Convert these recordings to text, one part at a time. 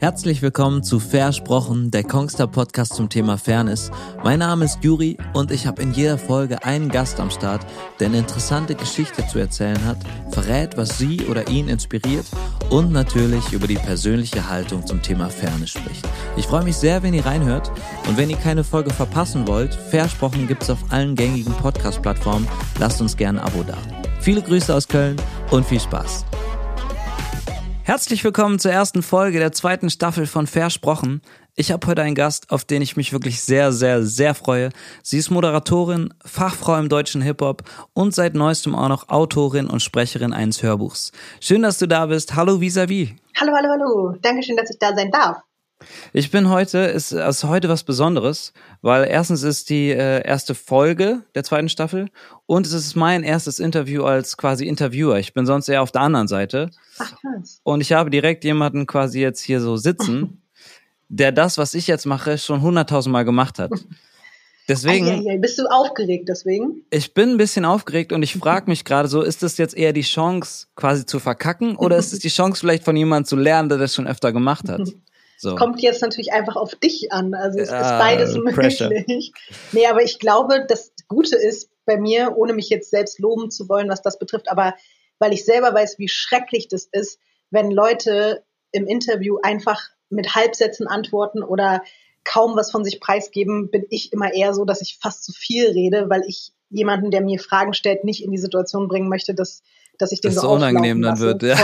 Herzlich willkommen zu Versprochen, der Kongstar Podcast zum Thema Fairness. Mein Name ist Juri und ich habe in jeder Folge einen Gast am Start, der eine interessante Geschichte zu erzählen hat, verrät, was sie oder ihn inspiriert und natürlich über die persönliche Haltung zum Thema Fairness spricht. Ich freue mich sehr, wenn ihr reinhört und wenn ihr keine Folge verpassen wollt, Versprochen gibt's auf allen gängigen Podcast-Plattformen. Lasst uns gerne ein Abo da. Viele Grüße aus Köln und viel Spaß. Herzlich willkommen zur ersten Folge der zweiten Staffel von Versprochen. Ich habe heute einen Gast, auf den ich mich wirklich sehr, sehr, sehr freue. Sie ist Moderatorin, Fachfrau im deutschen Hip-Hop und seit neuestem auch noch Autorin und Sprecherin eines Hörbuchs. Schön, dass du da bist. Hallo vis-à-vis. Hallo, hallo, hallo. Dankeschön, dass ich da sein darf. Ich bin heute, ist also heute was Besonderes, weil erstens ist die äh, erste Folge der zweiten Staffel und es ist mein erstes Interview als quasi Interviewer. Ich bin sonst eher auf der anderen Seite. Ach, krass. Und ich habe direkt jemanden quasi jetzt hier so sitzen, der das, was ich jetzt mache, schon hunderttausendmal gemacht hat. Deswegen. Ai, ai, ai. Bist du aufgeregt deswegen? Ich bin ein bisschen aufgeregt und ich frage mich gerade so, ist das jetzt eher die Chance, quasi zu verkacken, oder ist es die Chance, vielleicht von jemandem zu lernen, der das schon öfter gemacht hat? So. Kommt jetzt natürlich einfach auf dich an. Also es ist beides pressure. möglich. Nee, aber ich glaube, das Gute ist bei mir, ohne mich jetzt selbst loben zu wollen, was das betrifft, aber weil ich selber weiß, wie schrecklich das ist, wenn Leute im Interview einfach mit Halbsätzen antworten oder kaum was von sich preisgeben, bin ich immer eher so, dass ich fast zu viel rede, weil ich jemanden, der mir Fragen stellt, nicht in die Situation bringen möchte, dass dass ich den das so, so unangenehm dann wird. Ja.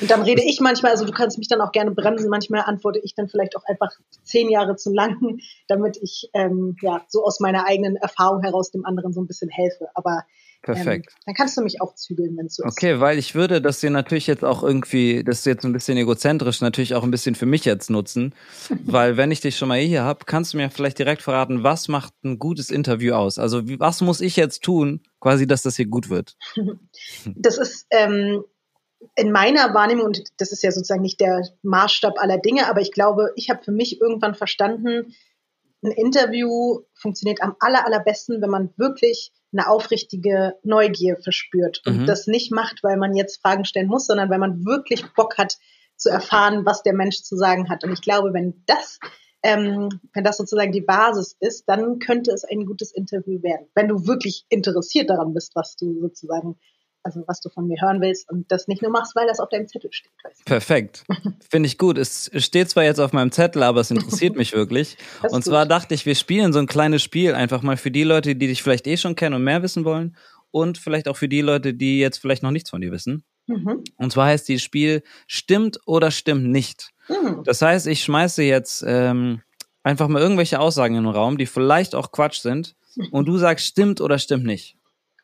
Und dann rede ich manchmal, also du kannst mich dann auch gerne bremsen, manchmal antworte ich dann vielleicht auch einfach zehn Jahre zu lang, damit ich ähm, ja so aus meiner eigenen Erfahrung heraus dem anderen so ein bisschen helfe. Aber Perfekt. Ähm, dann kannst du mich auch zügeln, wenn es so ist. Okay, weil ich würde das dir natürlich jetzt auch irgendwie, das ist jetzt ein bisschen egozentrisch, natürlich auch ein bisschen für mich jetzt nutzen, weil wenn ich dich schon mal hier habe, kannst du mir vielleicht direkt verraten, was macht ein gutes Interview aus? Also wie, was muss ich jetzt tun, quasi, dass das hier gut wird? Das ist ähm, in meiner Wahrnehmung, und das ist ja sozusagen nicht der Maßstab aller Dinge, aber ich glaube, ich habe für mich irgendwann verstanden, ein Interview funktioniert am aller, allerbesten, wenn man wirklich eine aufrichtige Neugier verspürt und mhm. das nicht macht, weil man jetzt Fragen stellen muss, sondern weil man wirklich Bock hat zu erfahren, was der Mensch zu sagen hat. Und ich glaube, wenn das, ähm, wenn das sozusagen die Basis ist, dann könnte es ein gutes Interview werden. Wenn du wirklich interessiert daran bist, was du sozusagen also was du von mir hören willst und das nicht nur machst, weil das auf deinem Zettel steht. Perfekt. Finde ich gut. Es steht zwar jetzt auf meinem Zettel, aber es interessiert mich wirklich. Und zwar gut. dachte ich, wir spielen so ein kleines Spiel einfach mal für die Leute, die dich vielleicht eh schon kennen und mehr wissen wollen und vielleicht auch für die Leute, die jetzt vielleicht noch nichts von dir wissen. Mhm. Und zwar heißt dieses Spiel Stimmt oder stimmt nicht. Mhm. Das heißt, ich schmeiße jetzt ähm, einfach mal irgendwelche Aussagen in den Raum, die vielleicht auch Quatsch sind und du sagst stimmt oder stimmt nicht.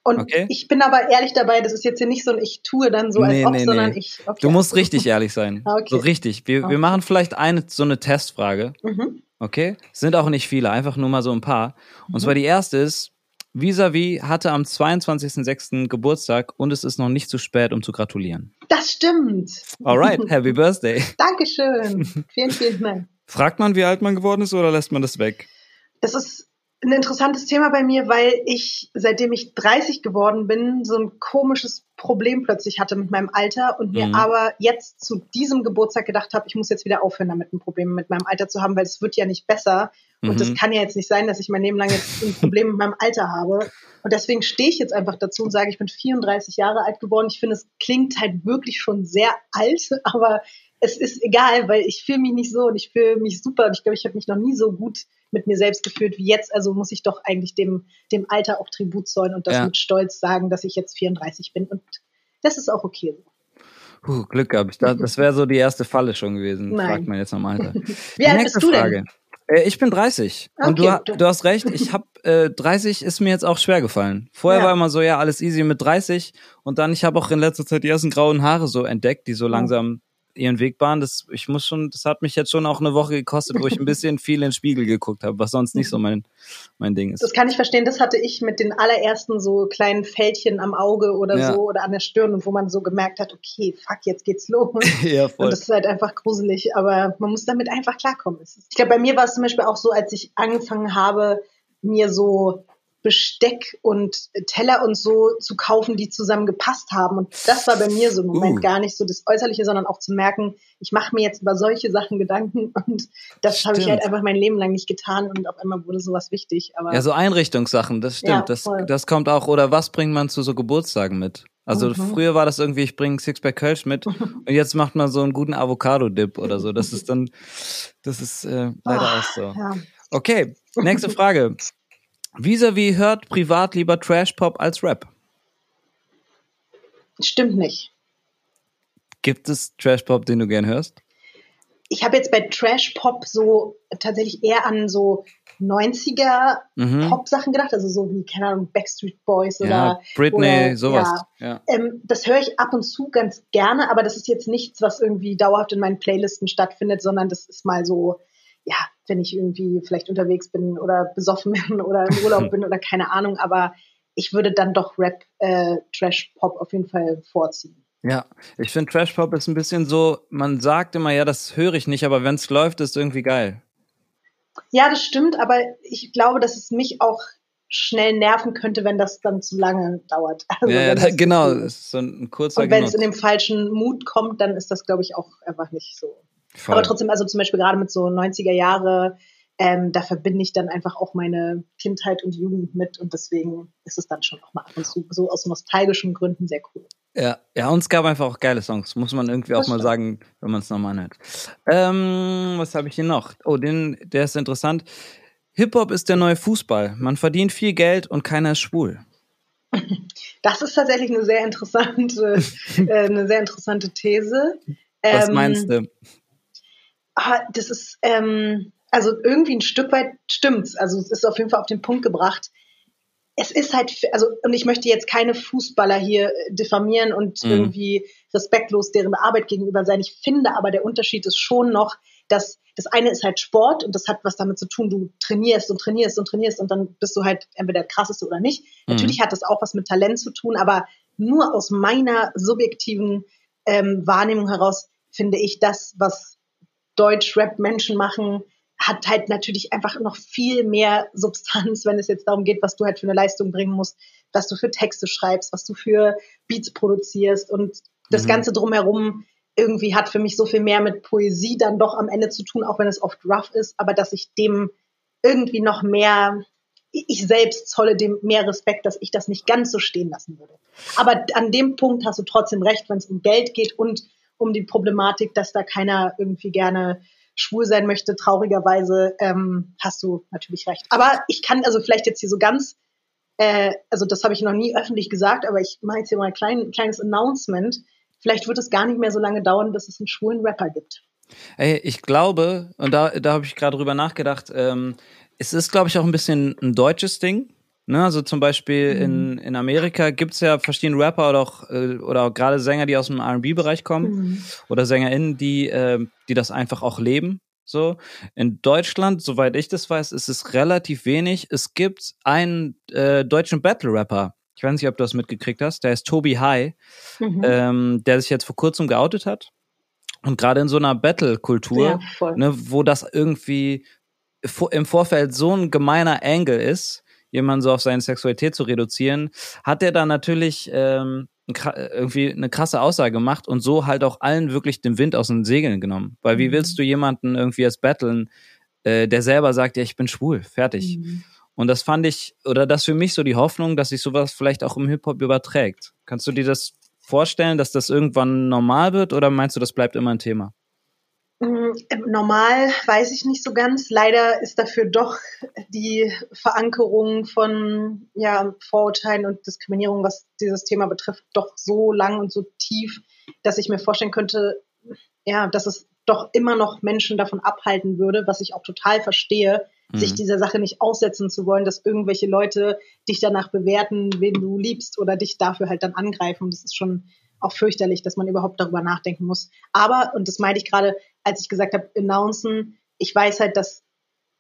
Und okay. ich bin aber ehrlich dabei, das ist jetzt hier nicht so ein Ich tue dann so nee, als ob, nee, sondern nee. ich. Okay. Du musst richtig ehrlich sein. okay. So richtig. Wir, okay. wir machen vielleicht eine so eine Testfrage. Mhm. Okay? Sind auch nicht viele, einfach nur mal so ein paar. Und mhm. zwar die erste ist, Visavi hatte am 22.06. Geburtstag und es ist noch nicht zu spät, um zu gratulieren. Das stimmt. Alright, happy birthday. Dankeschön. Vielen, vielen Dank. Fragt man, wie alt man geworden ist oder lässt man das weg? Das ist ein interessantes Thema bei mir, weil ich, seitdem ich 30 geworden bin, so ein komisches Problem plötzlich hatte mit meinem Alter und mir mhm. aber jetzt zu diesem Geburtstag gedacht habe, ich muss jetzt wieder aufhören, damit ein Problem mit meinem Alter zu haben, weil es wird ja nicht besser. Mhm. Und das kann ja jetzt nicht sein, dass ich mein Leben lang jetzt ein Problem mit meinem Alter habe. Und deswegen stehe ich jetzt einfach dazu und sage, ich bin 34 Jahre alt geworden. Ich finde, es klingt halt wirklich schon sehr alt, aber es ist egal, weil ich fühle mich nicht so und ich fühle mich super und ich glaube, ich habe mich noch nie so gut mit mir selbst gefühlt wie jetzt. Also muss ich doch eigentlich dem, dem Alter auch Tribut zollen und das ja. mit Stolz sagen, dass ich jetzt 34 bin und das ist auch okay so. Puh, Glück gehabt. Ich dachte, das wäre so die erste Falle schon gewesen. Nein. Fragt man jetzt noch Alter. wie alt bist du Frage. denn? Äh, ich bin 30. Okay, und du, du, hast recht, ich habe äh, 30 ist mir jetzt auch schwer gefallen. Vorher ja. war immer so, ja, alles easy mit 30 und dann ich habe auch in letzter Zeit die ersten grauen Haare so entdeckt, die so langsam ihren Weg bahnen. Das, ich muss schon, das hat mich jetzt schon auch eine Woche gekostet, wo ich ein bisschen viel in den Spiegel geguckt habe, was sonst nicht so mein, mein Ding ist. Das kann ich verstehen. Das hatte ich mit den allerersten so kleinen Fältchen am Auge oder ja. so oder an der Stirn, wo man so gemerkt hat, okay, fuck, jetzt geht's los. ja, voll. Und das ist halt einfach gruselig, aber man muss damit einfach klarkommen. Ich glaube, bei mir war es zum Beispiel auch so, als ich angefangen habe, mir so Besteck und Teller und so zu kaufen, die zusammen gepasst haben. Und das war bei mir so ein Moment uh. gar nicht so das Äußerliche, sondern auch zu merken, ich mache mir jetzt über solche Sachen Gedanken und das habe ich halt einfach mein Leben lang nicht getan und auf einmal wurde sowas wichtig. Aber ja, so Einrichtungssachen, das stimmt. Ja, das, das kommt auch, oder was bringt man zu so Geburtstagen mit? Also mhm. früher war das irgendwie, ich bringe Sixpack Kölsch mit und jetzt macht man so einen guten Avocado-Dip oder so. Das ist dann, das ist äh, leider oh, auch so. Ja. Okay, nächste Frage. Vis-a-vis hört privat lieber Trash-Pop als Rap? Stimmt nicht. Gibt es Trash-Pop, den du gern hörst? Ich habe jetzt bei Trash-Pop so tatsächlich eher an so 90er mhm. Pop-Sachen gedacht, also so wie, keine Ahnung, Backstreet Boys oder ja, Britney, oder, sowas. Ja. ja. Ähm, das höre ich ab und zu ganz gerne, aber das ist jetzt nichts, was irgendwie dauerhaft in meinen Playlisten stattfindet, sondern das ist mal so, ja, wenn ich irgendwie vielleicht unterwegs bin oder besoffen bin oder im Urlaub bin oder keine Ahnung, aber ich würde dann doch Rap, äh, Trash Pop auf jeden Fall vorziehen. Ja, ich finde Trash Pop ist ein bisschen so, man sagt immer, ja, das höre ich nicht, aber wenn es läuft, ist irgendwie geil. Ja, das stimmt, aber ich glaube, dass es mich auch schnell nerven könnte, wenn das dann zu lange dauert. Also ja, ja genau, das ist so ein kurzer Und wenn es in dem falschen Mut kommt, dann ist das, glaube ich, auch einfach nicht so Voll. Aber trotzdem, also zum Beispiel gerade mit so 90er Jahre, ähm, da verbinde ich dann einfach auch meine Kindheit und Jugend mit und deswegen ist es dann schon auch mal ab und zu so aus nostalgischen Gründen sehr cool. Ja, ja, und es gab einfach auch geile Songs, muss man irgendwie das auch mal sagen, wenn man es nochmal anhört. Ähm, was habe ich hier noch? Oh, den, der ist interessant. Hip-Hop ist der neue Fußball. Man verdient viel Geld und keiner ist schwul. Das ist tatsächlich eine sehr interessante, äh, eine sehr interessante These. Was ähm, meinst du? Ah, das ist, ähm, also irgendwie ein Stück weit stimmt's. Also es ist auf jeden Fall auf den Punkt gebracht. Es ist halt, also, und ich möchte jetzt keine Fußballer hier äh, diffamieren und mhm. irgendwie respektlos deren Arbeit gegenüber sein. Ich finde aber, der Unterschied ist schon noch, dass das eine ist halt Sport und das hat was damit zu tun, du trainierst und trainierst und trainierst und dann bist du halt entweder der krasseste oder nicht. Mhm. Natürlich hat das auch was mit Talent zu tun, aber nur aus meiner subjektiven ähm, Wahrnehmung heraus finde ich das, was Deutsch-Rap-Menschen machen, hat halt natürlich einfach noch viel mehr Substanz, wenn es jetzt darum geht, was du halt für eine Leistung bringen musst, was du für Texte schreibst, was du für Beats produzierst und das mhm. Ganze drumherum irgendwie hat für mich so viel mehr mit Poesie dann doch am Ende zu tun, auch wenn es oft rough ist, aber dass ich dem irgendwie noch mehr, ich selbst zolle dem mehr Respekt, dass ich das nicht ganz so stehen lassen würde. Aber an dem Punkt hast du trotzdem recht, wenn es um Geld geht und um die Problematik, dass da keiner irgendwie gerne schwul sein möchte. Traurigerweise ähm, hast du natürlich recht. Aber ich kann also vielleicht jetzt hier so ganz, äh, also das habe ich noch nie öffentlich gesagt, aber ich mache jetzt hier mal ein klein, kleines Announcement. Vielleicht wird es gar nicht mehr so lange dauern, bis es einen schwulen Rapper gibt. Ey, ich glaube, und da, da habe ich gerade drüber nachgedacht, ähm, es ist, glaube ich, auch ein bisschen ein deutsches Ding. Ne, also zum Beispiel mhm. in, in Amerika gibt's ja verschiedene Rapper oder auch, äh, oder auch gerade Sänger, die aus dem RB-Bereich kommen mhm. oder SängerInnen, die, äh, die das einfach auch leben. So. In Deutschland, soweit ich das weiß, ist es relativ wenig. Es gibt einen äh, deutschen Battle-Rapper. Ich weiß nicht, ob du das mitgekriegt hast. Der ist Tobi High, mhm. ähm, der sich jetzt vor kurzem geoutet hat. Und gerade in so einer Battle-Kultur, ja, ne, wo das irgendwie im Vorfeld so ein gemeiner Angle ist, jemanden so auf seine Sexualität zu reduzieren, hat er da natürlich ähm, irgendwie eine krasse Aussage gemacht und so halt auch allen wirklich den Wind aus den Segeln genommen. Weil wie willst mhm. du jemanden irgendwie als battlen, äh, der selber sagt, ja, ich bin schwul, fertig. Mhm. Und das fand ich, oder das für mich so die Hoffnung, dass sich sowas vielleicht auch im Hip-Hop überträgt. Kannst du dir das vorstellen, dass das irgendwann normal wird oder meinst du, das bleibt immer ein Thema? Mm, normal weiß ich nicht so ganz. Leider ist dafür doch die Verankerung von ja, Vorurteilen und Diskriminierung, was dieses Thema betrifft, doch so lang und so tief, dass ich mir vorstellen könnte, ja, dass es doch immer noch Menschen davon abhalten würde, was ich auch total verstehe, mhm. sich dieser Sache nicht aussetzen zu wollen, dass irgendwelche Leute dich danach bewerten, wen du liebst oder dich dafür halt dann angreifen. Das ist schon auch fürchterlich, dass man überhaupt darüber nachdenken muss. Aber, und das meinte ich gerade, als ich gesagt habe, announcen, ich weiß halt, dass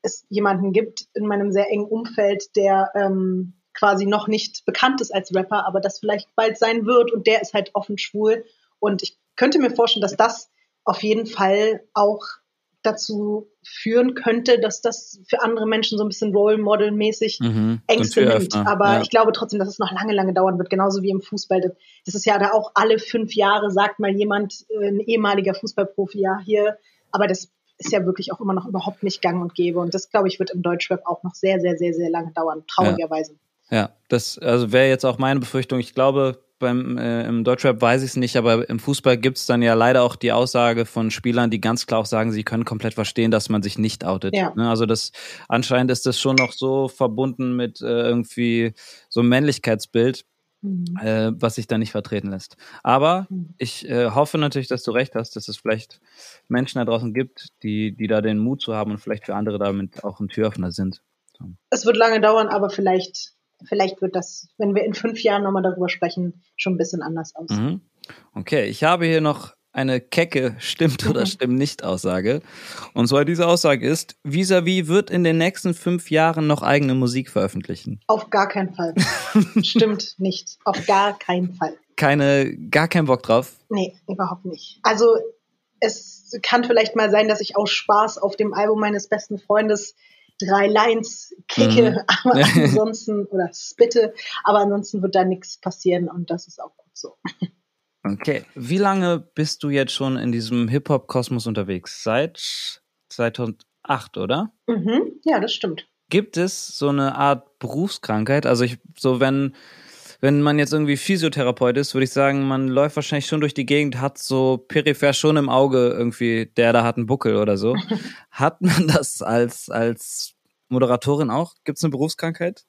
es jemanden gibt in meinem sehr engen Umfeld, der ähm, quasi noch nicht bekannt ist als Rapper, aber das vielleicht bald sein wird und der ist halt offen schwul. Und ich könnte mir vorstellen, dass das auf jeden Fall auch dazu führen könnte, dass das für andere Menschen so ein bisschen Role Model mäßig mhm, Ängste nimmt. Aber ja. ich glaube trotzdem, dass es noch lange, lange dauern wird, genauso wie im Fußball. Das ist ja da auch alle fünf Jahre sagt mal jemand, äh, ein ehemaliger Fußballprofi, ja, hier, aber das ist ja wirklich auch immer noch überhaupt nicht gang und gäbe. Und das, glaube ich, wird im Deutschrap auch noch sehr, sehr, sehr, sehr lange dauern, traurigerweise. Ja, ja das also wäre jetzt auch meine Befürchtung. Ich glaube, beim äh, im Deutschrap weiß ich es nicht, aber im Fußball gibt es dann ja leider auch die Aussage von Spielern, die ganz klar auch sagen, sie können komplett verstehen, dass man sich nicht outet. Ja. Ne? Also das anscheinend ist das schon noch so verbunden mit äh, irgendwie so einem Männlichkeitsbild, mhm. äh, was sich da nicht vertreten lässt. Aber mhm. ich äh, hoffe natürlich, dass du recht hast, dass es vielleicht Menschen da draußen gibt, die, die da den Mut zu haben und vielleicht für andere damit auch ein Türöffner sind. So. Es wird lange dauern, aber vielleicht vielleicht wird das, wenn wir in fünf Jahren nochmal darüber sprechen, schon ein bisschen anders aus. Mhm. Okay, ich habe hier noch eine kecke Stimmt oder Stimmt nicht Aussage. Und zwar diese Aussage ist, Visavi wird in den nächsten fünf Jahren noch eigene Musik veröffentlichen. Auf gar keinen Fall. Stimmt nicht. Auf gar keinen Fall. Keine, gar keinen Bock drauf? Nee, überhaupt nicht. Also es kann vielleicht mal sein, dass ich aus Spaß auf dem Album meines besten Freundes drei Lines kicke, mhm. aber ansonsten, oder spitte, aber ansonsten wird da nichts passieren und das ist auch gut so. Okay. Wie lange bist du jetzt schon in diesem Hip-Hop-Kosmos unterwegs? Seit 2008, oder? Mhm. Ja, das stimmt. Gibt es so eine Art Berufskrankheit? Also ich, so wenn, wenn man jetzt irgendwie Physiotherapeut ist, würde ich sagen, man läuft wahrscheinlich schon durch die Gegend, hat so peripher schon im Auge irgendwie, der da hat einen Buckel oder so. hat man das als, als Moderatorin auch? Gibt es eine Berufskrankheit?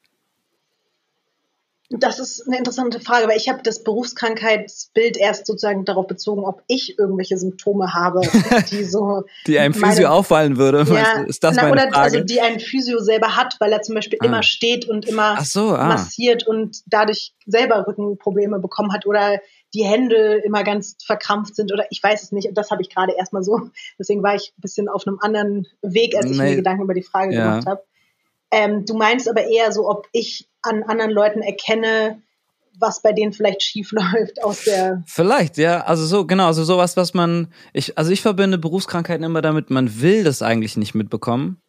Das ist eine interessante Frage, weil ich habe das Berufskrankheitsbild erst sozusagen darauf bezogen, ob ich irgendwelche Symptome habe, die so die einem Physio meine, auffallen würde. Ja, ist das na, meine oder Frage? also die ein Physio selber hat, weil er zum Beispiel ah. immer steht und immer so, ah. massiert und dadurch selber Rückenprobleme bekommen hat oder die Hände immer ganz verkrampft sind oder ich weiß es nicht. Und das habe ich gerade erstmal so. Deswegen war ich ein bisschen auf einem anderen Weg, als ich nee. mir Gedanken über die Frage ja. gemacht habe. Ähm, du meinst aber eher so, ob ich an anderen Leuten erkenne, was bei denen vielleicht schief läuft aus der. Vielleicht, ja. Also so, genau, also sowas, was man, ich, also ich verbinde Berufskrankheiten immer damit, man will das eigentlich nicht mitbekommen.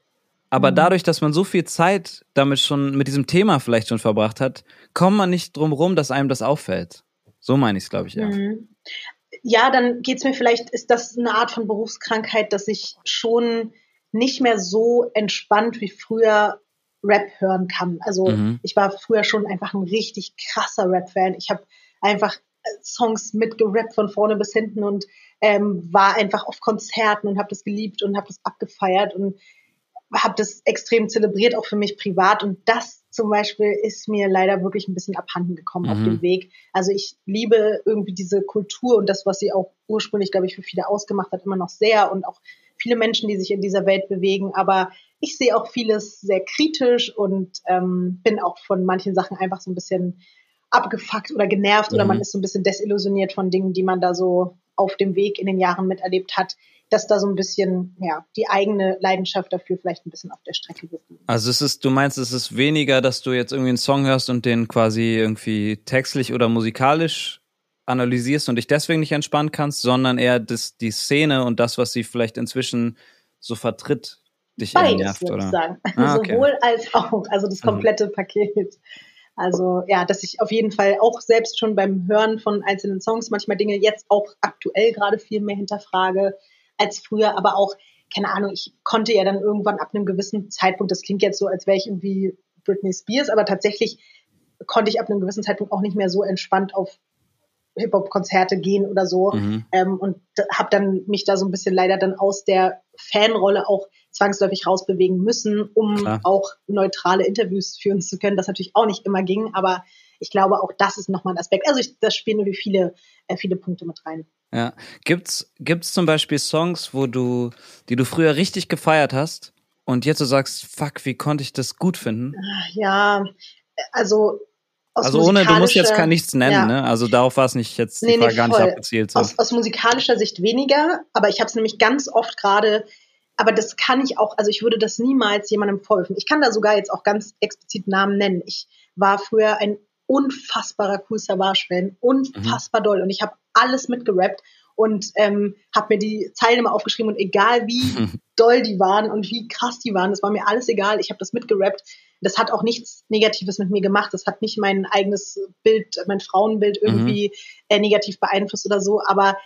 Aber mhm. dadurch, dass man so viel Zeit damit schon, mit diesem Thema vielleicht schon verbracht hat, kommt man nicht drum rum, dass einem das auffällt. So meine ich es, glaube ich, ja. Mhm. Ja, dann geht's mir vielleicht, ist das eine Art von Berufskrankheit, dass ich schon nicht mehr so entspannt wie früher Rap hören kann. Also mhm. ich war früher schon einfach ein richtig krasser Rap-Fan. Ich habe einfach äh, Songs mitgerappt von vorne bis hinten und ähm, war einfach auf Konzerten und habe das geliebt und habe das abgefeiert und habe das extrem zelebriert, auch für mich privat. Und das zum Beispiel ist mir leider wirklich ein bisschen abhanden gekommen mhm. auf dem Weg. Also ich liebe irgendwie diese Kultur und das, was sie auch ursprünglich, glaube ich, für viele ausgemacht hat, immer noch sehr und auch viele Menschen, die sich in dieser Welt bewegen. Aber ich sehe auch vieles sehr kritisch und ähm, bin auch von manchen Sachen einfach so ein bisschen abgefuckt oder genervt mhm. oder man ist so ein bisschen desillusioniert von Dingen, die man da so auf dem Weg in den Jahren miterlebt hat, dass da so ein bisschen, ja, die eigene Leidenschaft dafür vielleicht ein bisschen auf der Strecke geblieben Also es ist, du meinst, es ist weniger, dass du jetzt irgendwie einen Song hörst und den quasi irgendwie textlich oder musikalisch analysierst und dich deswegen nicht entspannen kannst, sondern eher das, die Szene und das, was sie vielleicht inzwischen so vertritt, dich Beides, nervt, würde oder? Ich sagen. Ah, okay. Sowohl als auch, also das mhm. komplette mhm. Paket. Also ja, dass ich auf jeden Fall auch selbst schon beim Hören von einzelnen Songs manchmal Dinge jetzt auch aktuell gerade viel mehr hinterfrage als früher, aber auch, keine Ahnung, ich konnte ja dann irgendwann ab einem gewissen Zeitpunkt, das klingt jetzt so, als wäre ich irgendwie Britney Spears, aber tatsächlich konnte ich ab einem gewissen Zeitpunkt auch nicht mehr so entspannt auf Hip-Hop-Konzerte gehen oder so. Mhm. Ähm, und habe dann mich da so ein bisschen leider dann aus der Fanrolle auch zwangsläufig rausbewegen müssen, um Klar. auch neutrale Interviews führen zu können, das natürlich auch nicht immer ging, aber ich glaube, auch das ist nochmal ein Aspekt. Also ich, das spielen nur viele, äh, viele Punkte mit rein. Ja. Gibt's, gibt's zum Beispiel Songs, wo du, die du früher richtig gefeiert hast und jetzt du sagst, fuck, wie konnte ich das gut finden? Ja, also also ohne, du musst jetzt gar nichts nennen, ja. ne? Also darauf war es nicht jetzt nee, nee, gar nicht abgezielt. So. Aus, aus musikalischer Sicht weniger, aber ich habe es nämlich ganz oft gerade, aber das kann ich auch, also ich würde das niemals jemandem vorwerfen. Ich kann da sogar jetzt auch ganz explizit Namen nennen. Ich war früher ein unfassbarer Cool Savage-Fan, unfassbar mhm. doll und ich habe alles mitgerappt und ähm, habe mir die Zeilen immer aufgeschrieben und egal wie doll die waren und wie krass die waren, das war mir alles egal. Ich habe das mitgerappt. Das hat auch nichts Negatives mit mir gemacht. Das hat nicht mein eigenes Bild, mein Frauenbild irgendwie mhm. negativ beeinflusst oder so. Aber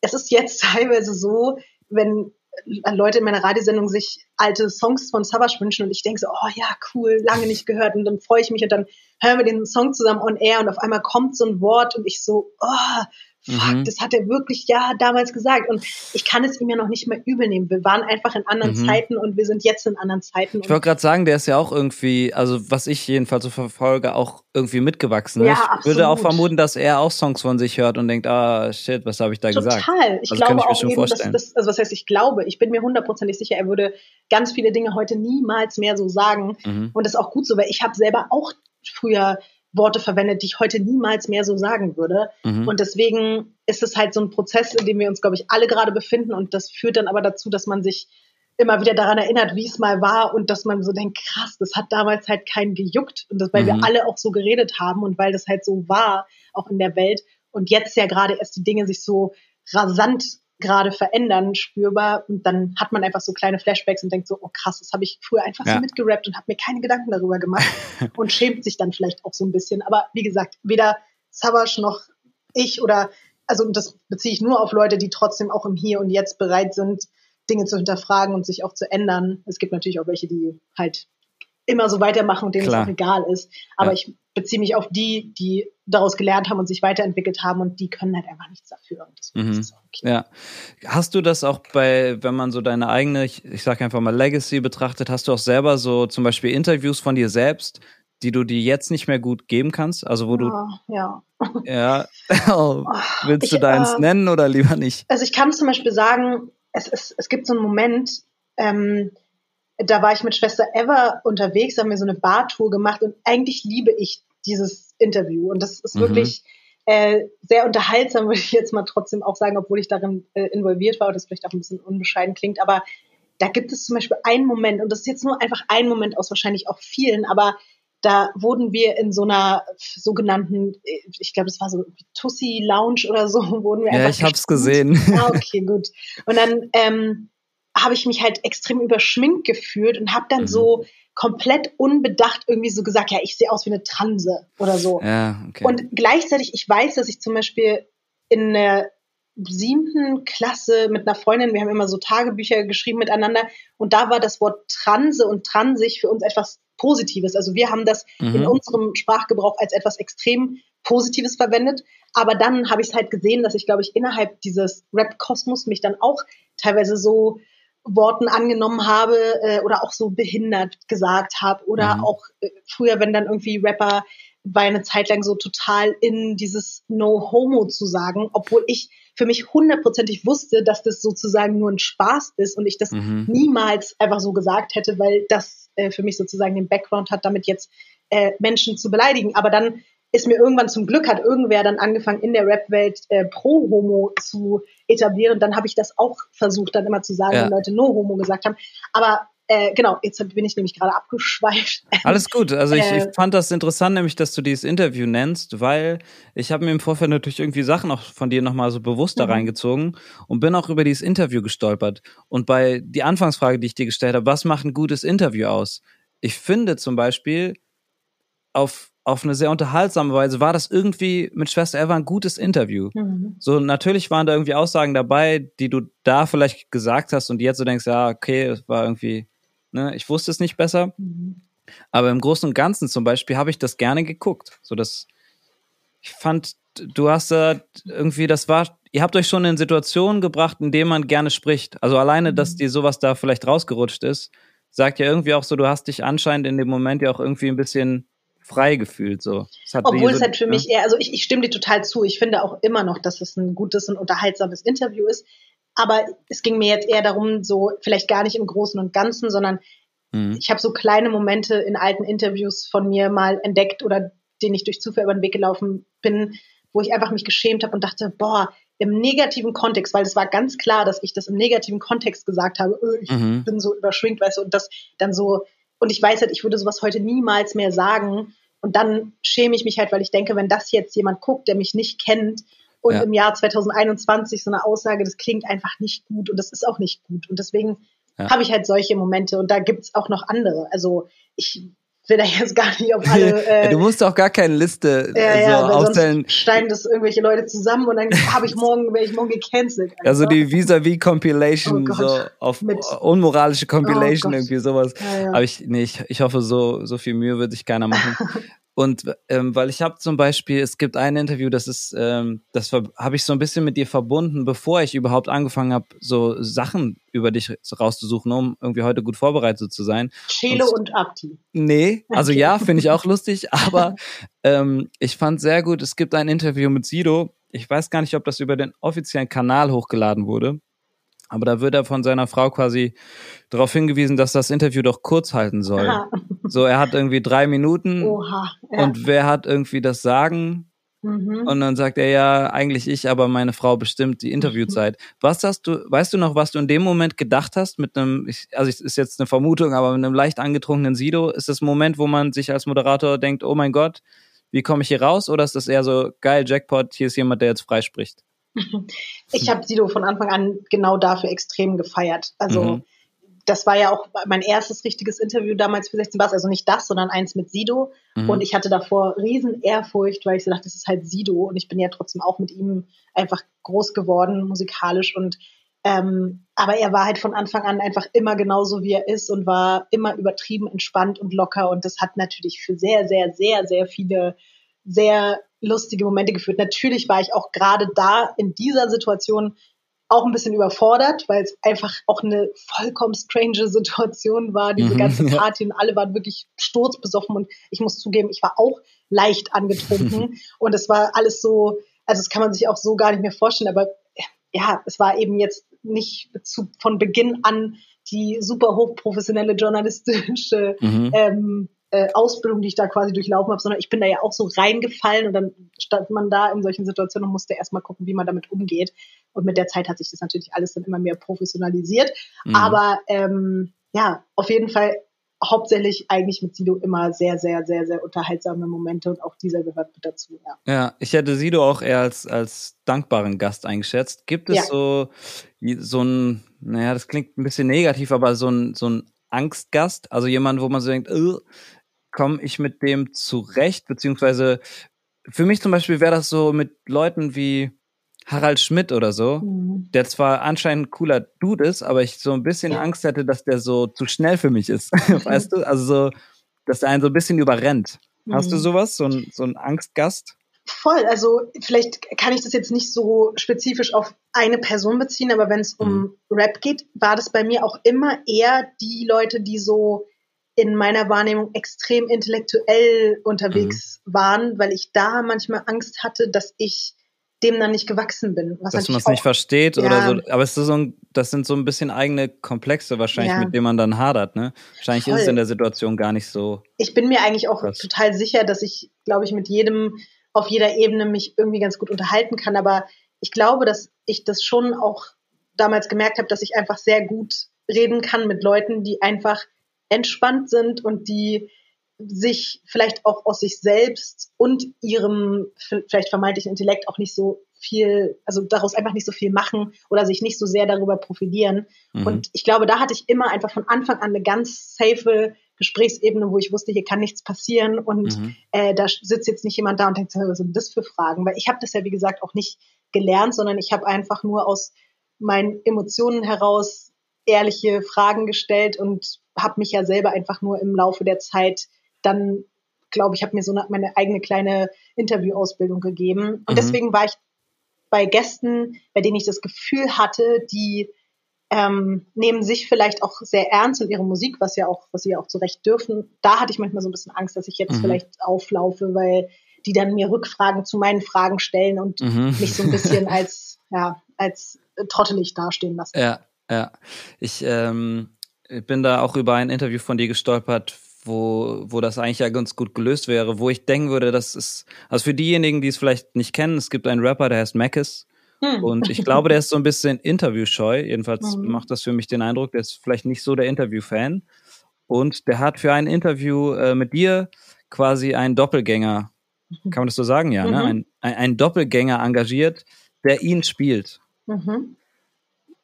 es ist jetzt teilweise so, wenn Leute in meiner Radiosendung sich alte Songs von Savage wünschen und ich denke so, oh ja, cool, lange nicht gehört und dann freue ich mich und dann hören wir den Song zusammen on air und auf einmal kommt so ein Wort und ich so, oh, fuck, mhm. das hat er wirklich ja damals gesagt. Und ich kann es ihm ja noch nicht mehr übel nehmen. Wir waren einfach in anderen mhm. Zeiten und wir sind jetzt in anderen Zeiten. Ich wollte gerade sagen, der ist ja auch irgendwie, also was ich jedenfalls so verfolge, auch irgendwie mitgewachsen. Ja, ich absolut. würde auch vermuten, dass er auch Songs von sich hört und denkt, ah, shit, was habe ich da Total. gesagt? Total. Ich also glaube ich auch eben, vorstellen. dass das, also was heißt, ich glaube, ich bin mir hundertprozentig sicher, er würde ganz viele Dinge heute niemals mehr so sagen. Mhm. Und das ist auch gut so, weil ich habe selber auch früher Worte verwendet, die ich heute niemals mehr so sagen würde. Mhm. Und deswegen ist es halt so ein Prozess, in dem wir uns, glaube ich, alle gerade befinden. Und das führt dann aber dazu, dass man sich immer wieder daran erinnert, wie es mal war und dass man so denkt, krass, das hat damals halt keinen gejuckt und das, weil mhm. wir alle auch so geredet haben und weil das halt so war, auch in der Welt. Und jetzt ja gerade erst die Dinge sich so rasant gerade verändern, spürbar. Und dann hat man einfach so kleine Flashbacks und denkt so, oh krass, das habe ich früher einfach ja. so mitgerappt und habe mir keine Gedanken darüber gemacht und schämt sich dann vielleicht auch so ein bisschen. Aber wie gesagt, weder Savage noch ich oder, also das beziehe ich nur auf Leute, die trotzdem auch im Hier und Jetzt bereit sind, Dinge zu hinterfragen und sich auch zu ändern. Es gibt natürlich auch welche, die halt immer so weitermachen und denen Klar. es auch egal ist. Aber ja. ich beziehe mich auf die, die daraus gelernt haben und sich weiterentwickelt haben und die können halt einfach nichts dafür. Mhm. Okay. Ja. Hast du das auch bei, wenn man so deine eigene, ich, ich sage einfach mal Legacy betrachtet, hast du auch selber so zum Beispiel Interviews von dir selbst, die du dir jetzt nicht mehr gut geben kannst? Also wo du. Ja. Ja. oh, willst ich, du deins äh, nennen oder lieber nicht? Also ich kann zum Beispiel sagen, es, es, es gibt so einen Moment, ähm, da war ich mit Schwester Eva unterwegs, haben wir so eine Bartour gemacht und eigentlich liebe ich dieses Interview und das ist mhm. wirklich äh, sehr unterhaltsam, würde ich jetzt mal trotzdem auch sagen, obwohl ich darin äh, involviert war und das vielleicht auch ein bisschen unbescheiden klingt, aber da gibt es zum Beispiel einen Moment und das ist jetzt nur einfach ein Moment aus wahrscheinlich auch vielen, aber da wurden wir in so einer sogenannten, äh, ich glaube, es war so Tussi Lounge oder so, wurden wir einfach. Ja, ich habe es gesehen. Ah, okay, gut. Und dann ähm, habe ich mich halt extrem überschminkt gefühlt und habe dann mhm. so komplett unbedacht irgendwie so gesagt, ja, ich sehe aus wie eine Transe oder so. Ja, okay. Und gleichzeitig, ich weiß, dass ich zum Beispiel in der siebten Klasse mit einer Freundin, wir haben immer so Tagebücher geschrieben miteinander und da war das Wort Transe und Transig für uns etwas Positives. Also wir haben das mhm. in unserem Sprachgebrauch als etwas extrem Positives verwendet. Aber dann habe ich es halt gesehen, dass ich, glaube ich, innerhalb dieses Rap-Kosmos mich dann auch teilweise so Worten angenommen habe äh, oder auch so behindert gesagt habe oder mhm. auch äh, früher, wenn dann irgendwie Rapper war eine Zeit lang so total in dieses No Homo zu sagen, obwohl ich für mich hundertprozentig wusste, dass das sozusagen nur ein Spaß ist und ich das mhm. niemals einfach so gesagt hätte, weil das äh, für mich sozusagen den Background hat, damit jetzt äh, Menschen zu beleidigen. Aber dann ist mir irgendwann zum Glück hat irgendwer dann angefangen in der Rap-Welt äh, pro Homo zu etablieren. Dann habe ich das auch versucht, dann immer zu sagen, ja. wenn Leute no Homo gesagt haben. Aber äh, genau, jetzt bin ich nämlich gerade abgeschweift. Alles gut. Also ich, ich, äh. fand das interessant, nämlich, dass du dieses Interview nennst, weil ich habe mir im Vorfeld natürlich irgendwie Sachen auch von dir nochmal so bewusst da mhm. reingezogen und bin auch über dieses Interview gestolpert. Und bei die Anfangsfrage, die ich dir gestellt habe, was macht ein gutes Interview aus? Ich finde zum Beispiel auf auf eine sehr unterhaltsame Weise war das irgendwie mit Schwester Eva ein gutes Interview. Mhm. So natürlich waren da irgendwie Aussagen dabei, die du da vielleicht gesagt hast und jetzt so denkst, ja, okay, es war irgendwie, ne, ich wusste es nicht besser. Mhm. Aber im Großen und Ganzen zum Beispiel habe ich das gerne geguckt. So dass ich fand, du hast da irgendwie, das war, ihr habt euch schon in Situationen gebracht, in denen man gerne spricht. Also alleine, dass mhm. dir sowas da vielleicht rausgerutscht ist, sagt ja irgendwie auch so, du hast dich anscheinend in dem Moment ja auch irgendwie ein bisschen frei gefühlt so. Obwohl es halt für ne? mich eher, also ich, ich stimme dir total zu. Ich finde auch immer noch, dass es ein gutes und unterhaltsames Interview ist. Aber es ging mir jetzt eher darum, so vielleicht gar nicht im Großen und Ganzen, sondern mhm. ich habe so kleine Momente in alten Interviews von mir mal entdeckt oder denen ich durch Zufall über den Weg gelaufen bin, wo ich einfach mich geschämt habe und dachte, boah, im negativen Kontext, weil es war ganz klar, dass ich das im negativen Kontext gesagt habe, öh, ich mhm. bin so überschwingt, weißt du, und das dann so und ich weiß halt, ich würde sowas heute niemals mehr sagen. Und dann schäme ich mich halt, weil ich denke, wenn das jetzt jemand guckt, der mich nicht kennt Und ja. im Jahr 2021 so eine Aussage, das klingt einfach nicht gut und das ist auch nicht gut. Und deswegen ja. habe ich halt solche Momente und da gibt's auch noch andere. Also ich will da jetzt gar nicht auf alle. Äh, du musst auch gar keine Liste äh, so ja, aufstellen. Steigen das irgendwelche Leute zusammen und dann habe ich morgen, werde ich morgen gecancelt. Einfach. Also die vis-à-vis Compilation, oh so auf Mit, unmoralische Compilation, oh irgendwie sowas. Ja, ja. Aber ich, nee, ich, ich hoffe, so, so viel Mühe wird sich keiner machen. Und ähm, weil ich habe zum Beispiel, es gibt ein Interview, das ist, ähm, das habe ich so ein bisschen mit dir verbunden, bevor ich überhaupt angefangen habe, so Sachen über dich rauszusuchen, um irgendwie heute gut vorbereitet zu sein. Chelo und, und Abdi. Nee, also okay. ja, finde ich auch lustig, aber ähm, ich fand sehr gut, es gibt ein Interview mit Sido. Ich weiß gar nicht, ob das über den offiziellen Kanal hochgeladen wurde. Aber da wird er von seiner Frau quasi darauf hingewiesen, dass das Interview doch kurz halten soll. Aha. So, er hat irgendwie drei Minuten Oha, ja. und wer hat irgendwie das Sagen? Mhm. Und dann sagt er ja, eigentlich ich, aber meine Frau bestimmt die Interviewzeit. Mhm. Was hast du, weißt du noch, was du in dem Moment gedacht hast mit einem, ich, also es ist jetzt eine Vermutung, aber mit einem leicht angetrunkenen Sido? Ist das ein Moment, wo man sich als Moderator denkt, oh mein Gott, wie komme ich hier raus? Oder ist das eher so, geil, Jackpot, hier ist jemand, der jetzt freispricht? Ich habe Sido von Anfang an genau dafür extrem gefeiert. Also mhm. Das war ja auch mein erstes richtiges Interview damals für 16 Bars, also nicht das, sondern eins mit Sido. Mhm. Und ich hatte davor riesen Ehrfurcht, weil ich so dachte, das ist halt Sido und ich bin ja trotzdem auch mit ihm einfach groß geworden, musikalisch und ähm, aber er war halt von Anfang an einfach immer genauso, wie er ist und war immer übertrieben entspannt und locker. Und das hat natürlich für sehr, sehr, sehr, sehr viele sehr lustige Momente geführt. Natürlich war ich auch gerade da in dieser Situation auch ein bisschen überfordert, weil es einfach auch eine vollkommen strange Situation war, diese mhm, ganze Party und alle waren wirklich sturzbesoffen. Und ich muss zugeben, ich war auch leicht angetrunken. Und es war alles so, also das kann man sich auch so gar nicht mehr vorstellen, aber ja, es war eben jetzt nicht zu, von Beginn an die super hochprofessionelle journalistische mhm. ähm, äh, Ausbildung, die ich da quasi durchlaufen habe, sondern ich bin da ja auch so reingefallen und dann stand man da in solchen Situationen und musste erstmal gucken, wie man damit umgeht. Und mit der Zeit hat sich das natürlich alles dann immer mehr professionalisiert. Mhm. Aber ähm, ja, auf jeden Fall hauptsächlich eigentlich mit Sido immer sehr, sehr, sehr, sehr unterhaltsame Momente und auch dieser gehört mit dazu. Ja, ja ich hätte Sido auch eher als, als dankbaren Gast eingeschätzt. Gibt es ja. so, so ein, naja, das klingt ein bisschen negativ, aber so ein, so ein Angstgast, also jemand, wo man so denkt, komme ich mit dem zurecht, beziehungsweise für mich zum Beispiel wäre das so mit Leuten wie Harald Schmidt oder so, mhm. der zwar anscheinend ein cooler Dude ist, aber ich so ein bisschen ja. Angst hätte, dass der so zu schnell für mich ist. weißt du? Also so, dass der einen so ein bisschen überrennt. Mhm. Hast du mhm. sowas? So ein, so ein Angstgast? Voll. Also vielleicht kann ich das jetzt nicht so spezifisch auf eine Person beziehen, aber wenn es um mhm. Rap geht, war das bei mir auch immer eher die Leute, die so in meiner Wahrnehmung extrem intellektuell unterwegs mhm. waren, weil ich da manchmal Angst hatte, dass ich dem dann nicht gewachsen bin. Dass man es nicht versteht ja. oder so. Aber es ist so ein, das sind so ein bisschen eigene Komplexe wahrscheinlich, ja. mit denen man dann hadert. Ne? Wahrscheinlich Voll. ist es in der Situation gar nicht so. Ich bin mir eigentlich auch krass. total sicher, dass ich, glaube ich, mit jedem auf jeder Ebene mich irgendwie ganz gut unterhalten kann. Aber ich glaube, dass ich das schon auch damals gemerkt habe, dass ich einfach sehr gut reden kann mit Leuten, die einfach entspannt sind und die sich vielleicht auch aus sich selbst und ihrem vielleicht vermeintlichen Intellekt auch nicht so viel, also daraus einfach nicht so viel machen oder sich nicht so sehr darüber profilieren. Mhm. Und ich glaube, da hatte ich immer einfach von Anfang an eine ganz safe Gesprächsebene, wo ich wusste, hier kann nichts passieren und mhm. äh, da sitzt jetzt nicht jemand da und denkt, was sind das für Fragen? Weil ich habe das ja, wie gesagt, auch nicht gelernt, sondern ich habe einfach nur aus meinen Emotionen heraus ehrliche Fragen gestellt und habe mich ja selber einfach nur im Laufe der Zeit dann, glaube ich, habe mir so eine, meine eigene kleine Interviewausbildung gegeben. Und mhm. deswegen war ich bei Gästen, bei denen ich das Gefühl hatte, die ähm, nehmen sich vielleicht auch sehr ernst und ihre Musik, was ja auch, was sie ja auch zu Recht dürfen. Da hatte ich manchmal so ein bisschen Angst, dass ich jetzt mhm. vielleicht auflaufe, weil die dann mir Rückfragen zu meinen Fragen stellen und mhm. mich so ein bisschen als, ja, als trottelig dastehen lassen. Ja, ja. Ich ähm, bin da auch über ein Interview von dir gestolpert, wo, wo das eigentlich ja ganz gut gelöst wäre, wo ich denken würde, das ist, also für diejenigen, die es vielleicht nicht kennen, es gibt einen Rapper, der heißt Mackes. Hm. Und ich glaube, der ist so ein bisschen interviewscheu. Jedenfalls mhm. macht das für mich den Eindruck, der ist vielleicht nicht so der Interview-Fan. Und der hat für ein Interview äh, mit dir quasi einen Doppelgänger kann man das so sagen? Ja, ne? mhm. ne? ein, ein, ein, Doppelgänger engagiert, der ihn spielt. Mhm.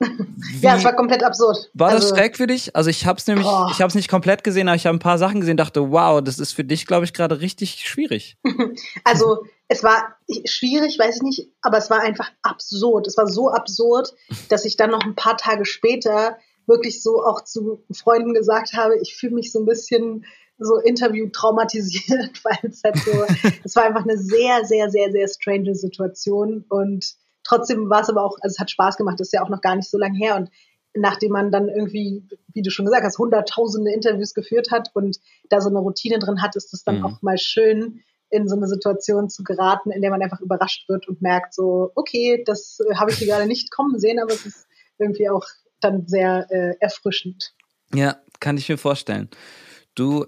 ja, es war komplett absurd. War also, das schräg für dich? Also ich habe es nämlich, oh. ich habe es nicht komplett gesehen, aber ich habe ein paar Sachen gesehen, dachte, wow, das ist für dich, glaube ich, gerade richtig schwierig. also es war schwierig, weiß ich nicht, aber es war einfach absurd. Es war so absurd, dass ich dann noch ein paar Tage später wirklich so auch zu Freunden gesagt habe, ich fühle mich so ein bisschen so Interview traumatisiert, weil es halt so, es war einfach eine sehr, sehr, sehr, sehr strange Situation und trotzdem war es aber auch, also es hat Spaß gemacht, das ist ja auch noch gar nicht so lange her und nachdem man dann irgendwie, wie du schon gesagt hast, hunderttausende Interviews geführt hat und da so eine Routine drin hat, ist es dann mhm. auch mal schön, in so eine Situation zu geraten, in der man einfach überrascht wird und merkt so, okay, das äh, habe ich hier gerade nicht kommen sehen, aber es ist irgendwie auch dann sehr äh, erfrischend. Ja, kann ich mir vorstellen. Du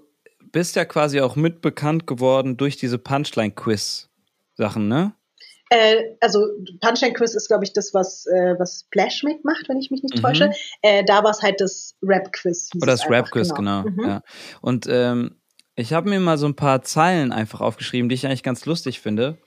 bist ja quasi auch mitbekannt geworden durch diese Punchline-Quiz-Sachen, ne? Äh, also Punchline Quiz ist, glaube ich, das, was, äh, was Splash macht, wenn ich mich nicht mhm. täusche. Äh, da war es halt das Rap Quiz. Oder das Rap Quiz, genau. genau. Mhm. Ja. Und ähm, ich habe mir mal so ein paar Zeilen einfach aufgeschrieben, die ich eigentlich ganz lustig finde.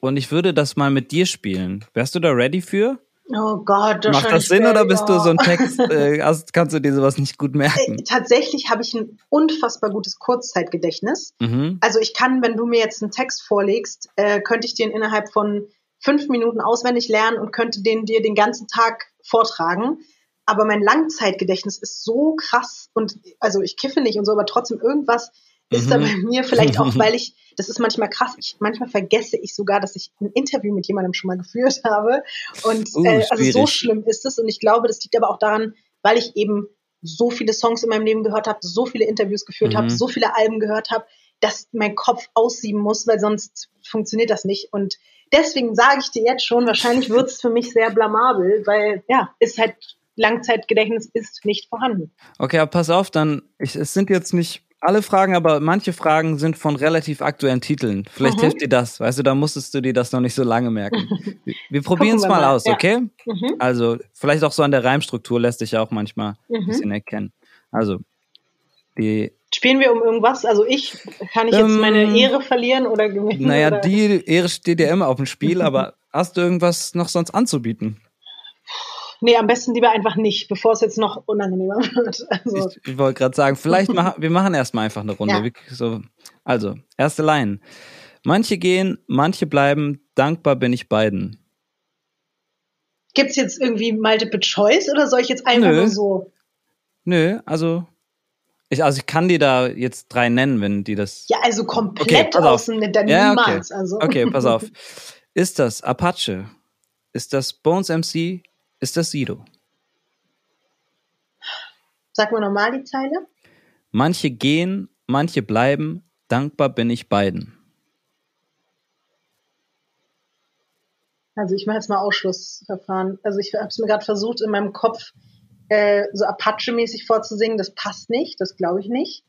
Und ich würde das mal mit dir spielen. Wärst du da ready für? Oh Gott, das Macht das Sinn oder bist du so ein Text, äh, hast, kannst du dir sowas nicht gut merken? Äh, tatsächlich habe ich ein unfassbar gutes Kurzzeitgedächtnis. Mhm. Also ich kann, wenn du mir jetzt einen Text vorlegst, äh, könnte ich den innerhalb von fünf Minuten auswendig lernen und könnte den dir den ganzen Tag vortragen. Aber mein Langzeitgedächtnis ist so krass und also ich kiffe nicht und so, aber trotzdem irgendwas ist mhm. da bei mir vielleicht auch, weil ich, das ist manchmal krass, ich, manchmal vergesse ich sogar, dass ich ein Interview mit jemandem schon mal geführt habe. Und uh, äh, also so schlimm ist es. Und ich glaube, das liegt aber auch daran, weil ich eben so viele Songs in meinem Leben gehört habe, so viele Interviews geführt mhm. habe, so viele Alben gehört habe, dass mein Kopf aussieben muss, weil sonst funktioniert das nicht. Und deswegen sage ich dir jetzt schon, wahrscheinlich wird es für mich sehr blamabel, weil ja, ist halt Langzeitgedächtnis ist nicht vorhanden. Okay, aber pass auf, dann, ich, es sind jetzt nicht alle Fragen, aber manche Fragen sind von relativ aktuellen Titeln. Vielleicht mhm. hilft dir das. Weißt du, da musstest du dir das noch nicht so lange merken. Wir probieren es mal, mal, aus, ja. okay? Mhm. Also, vielleicht auch so an der Reimstruktur lässt sich ja auch manchmal mhm. ein bisschen erkennen. Also, die. Spielen wir um irgendwas? Also ich, kann ich jetzt ähm, meine Ehre verlieren oder gewinnen? Naja, oder? die Ehre steht ja immer auf dem Spiel, aber hast du irgendwas noch sonst anzubieten? Nee, am besten lieber einfach nicht, bevor es jetzt noch unangenehmer wird. Also. Ich, ich wollte gerade sagen, vielleicht machen wir machen erstmal einfach eine Runde. Ja. So, also, erste Line. Manche gehen, manche bleiben, dankbar bin ich beiden. Gibt's jetzt irgendwie Multiple Choice oder soll ich jetzt einfach Nö. nur so? Nö, also ich, also ich kann dir da jetzt drei nennen, wenn die das. Ja, also komplett okay, außen, dann ja, niemals. Okay. Also. okay, pass auf. Ist das Apache? Ist das Bones MC? Ist das Sido. Sag mal nochmal die Zeile. Manche gehen, manche bleiben, dankbar bin ich beiden. Also ich mache jetzt mal Ausschlussverfahren. Also ich habe es mir gerade versucht, in meinem Kopf äh, so Apache-mäßig vorzusingen. Das passt nicht, das glaube ich nicht.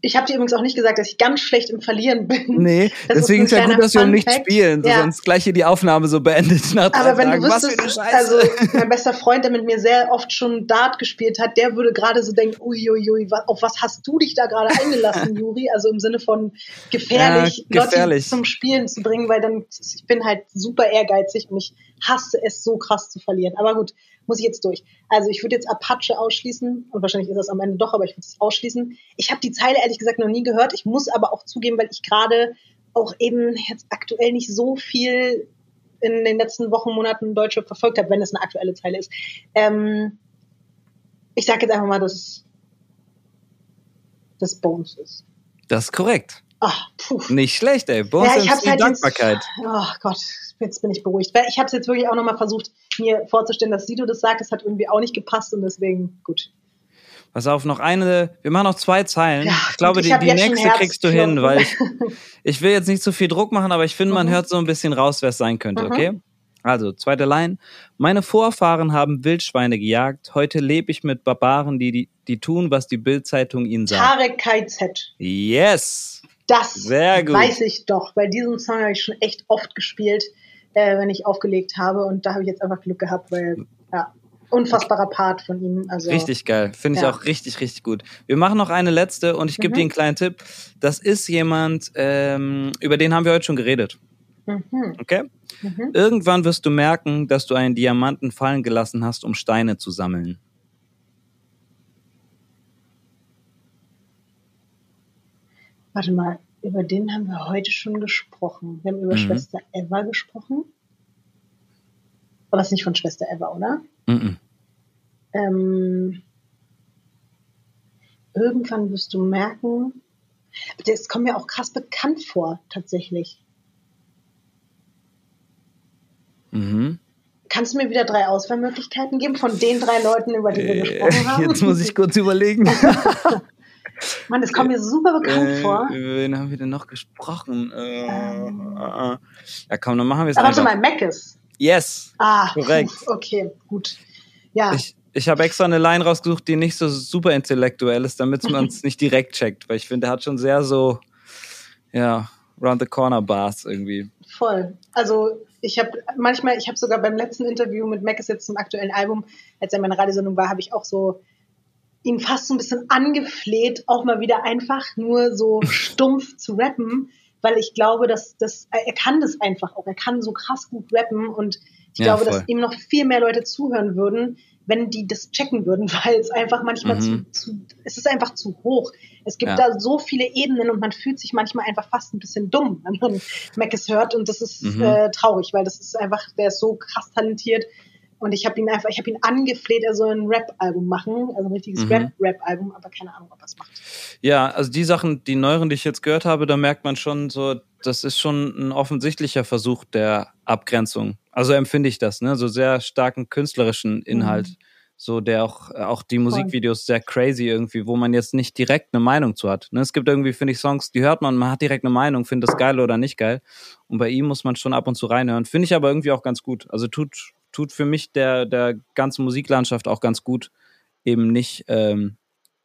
Ich habe dir übrigens auch nicht gesagt, dass ich ganz schlecht im Verlieren bin. Nee, das deswegen ist, ja gut, dass wir nicht spielen, ja. sonst gleich hier die Aufnahme so beendet nach Aber wenn Tagen. du wüsstest, also mein bester Freund, der mit mir sehr oft schon Dart gespielt hat, der würde gerade so denken, uiuiui, auf was hast du dich da gerade eingelassen, Juri? Also im Sinne von gefährlich, ja, gefährlich, Leute zum Spielen zu bringen, weil dann, ich bin halt super ehrgeizig und ich hasse es so krass zu verlieren. Aber gut, muss ich jetzt durch. Also ich würde jetzt Apache ausschließen und wahrscheinlich ist das am Ende doch, aber ich würde es ausschließen. Ich habe die Zeile ehrlich gesagt noch nie gehört. Ich muss aber auch zugeben, weil ich gerade auch eben jetzt aktuell nicht so viel in den letzten Wochen, Monaten Deutsche verfolgt habe, wenn es eine aktuelle Zeile ist. Ähm, ich sage jetzt einfach mal, dass das Bones ist. Das ist korrekt. Ach, puh. Nicht schlecht, ey. Bones ja, ich hab's halt Dankbarkeit. Jetzt, oh Gott, jetzt bin ich beruhigt. Weil ich habe es jetzt wirklich auch nochmal versucht, mir vorzustellen, dass Sido das sagt. Das hat irgendwie auch nicht gepasst und deswegen gut. Pass auf, noch eine, wir machen noch zwei Zeilen. Ja, ich glaube, ich die, die nächste kriegst du hin, weil ich, ich will jetzt nicht zu viel Druck machen, aber ich finde, man mhm. hört so ein bisschen raus, wer es sein könnte, mhm. okay? Also, zweite Line. Meine Vorfahren haben Wildschweine gejagt. Heute lebe ich mit Barbaren, die, die, die tun, was die Bildzeitung ihnen sagt. Tarek KZ. Yes! Das weiß ich doch. Bei diesem Song habe ich schon echt oft gespielt, äh, wenn ich aufgelegt habe. Und da habe ich jetzt einfach Glück gehabt, weil, ja. unfassbarer Part von ihm. Also, richtig geil. Finde ich ja. auch richtig, richtig gut. Wir machen noch eine letzte und ich gebe mhm. dir einen kleinen Tipp. Das ist jemand, ähm, über den haben wir heute schon geredet. Mhm. Okay? Mhm. Irgendwann wirst du merken, dass du einen Diamanten fallen gelassen hast, um Steine zu sammeln. Warte mal, über den haben wir heute schon gesprochen. Wir haben über mhm. Schwester Eva gesprochen. War das nicht von Schwester Eva, oder? Mhm. Ähm, irgendwann wirst du merken, das kommt mir auch krass bekannt vor, tatsächlich. Mhm. Kannst du mir wieder drei Auswahlmöglichkeiten geben von den drei Leuten, über die wir äh, gesprochen haben? Jetzt muss ich kurz überlegen. Mann, das kommt mir super bekannt äh, vor. Wen haben wir denn noch gesprochen? Äh, ähm. äh, ja, komm, dann machen wir es einfach. Warte mal, Mackes. Yes. Ah, korrekt. Okay, gut. Ja. Ich, ich habe extra eine Line rausgesucht, die nicht so super intellektuell ist, damit man es nicht direkt checkt, weil ich finde, der hat schon sehr so, ja, round the corner Bars irgendwie. Voll. Also ich habe manchmal, ich habe sogar beim letzten Interview mit Mac jetzt zum aktuellen Album, als er in meiner Radiosendung war, habe ich auch so ihn fast so ein bisschen angefleht, auch mal wieder einfach nur so stumpf zu rappen, weil ich glaube, dass das er kann das einfach auch, er kann so krass gut rappen und ich ja, glaube, voll. dass ihm noch viel mehr Leute zuhören würden, wenn die das checken würden, weil es einfach manchmal mhm. zu, zu, es ist einfach zu hoch. Es gibt ja. da so viele Ebenen und man fühlt sich manchmal einfach fast ein bisschen dumm, wenn man Mackes hört und das ist mhm. äh, traurig, weil das ist einfach, der ist so krass talentiert und ich habe ihn einfach, ich habe ihn angefleht, er soll ein Rap-Album machen, also ein richtiges mhm. Rap-Album, aber keine Ahnung, ob er es macht. Ja, also die Sachen, die neueren, die ich jetzt gehört habe, da merkt man schon so, das ist schon ein offensichtlicher Versuch der Abgrenzung. Also empfinde ich das, ne? So sehr starken künstlerischen Inhalt. Mhm. So, der auch, auch die Musikvideos sehr crazy irgendwie, wo man jetzt nicht direkt eine Meinung zu hat. Ne? Es gibt irgendwie, finde ich, Songs, die hört man, man hat direkt eine Meinung, findet das geil oder nicht geil. Und bei ihm muss man schon ab und zu reinhören. Finde ich aber irgendwie auch ganz gut. Also tut, tut für mich der, der ganzen Musiklandschaft auch ganz gut, eben nicht ähm,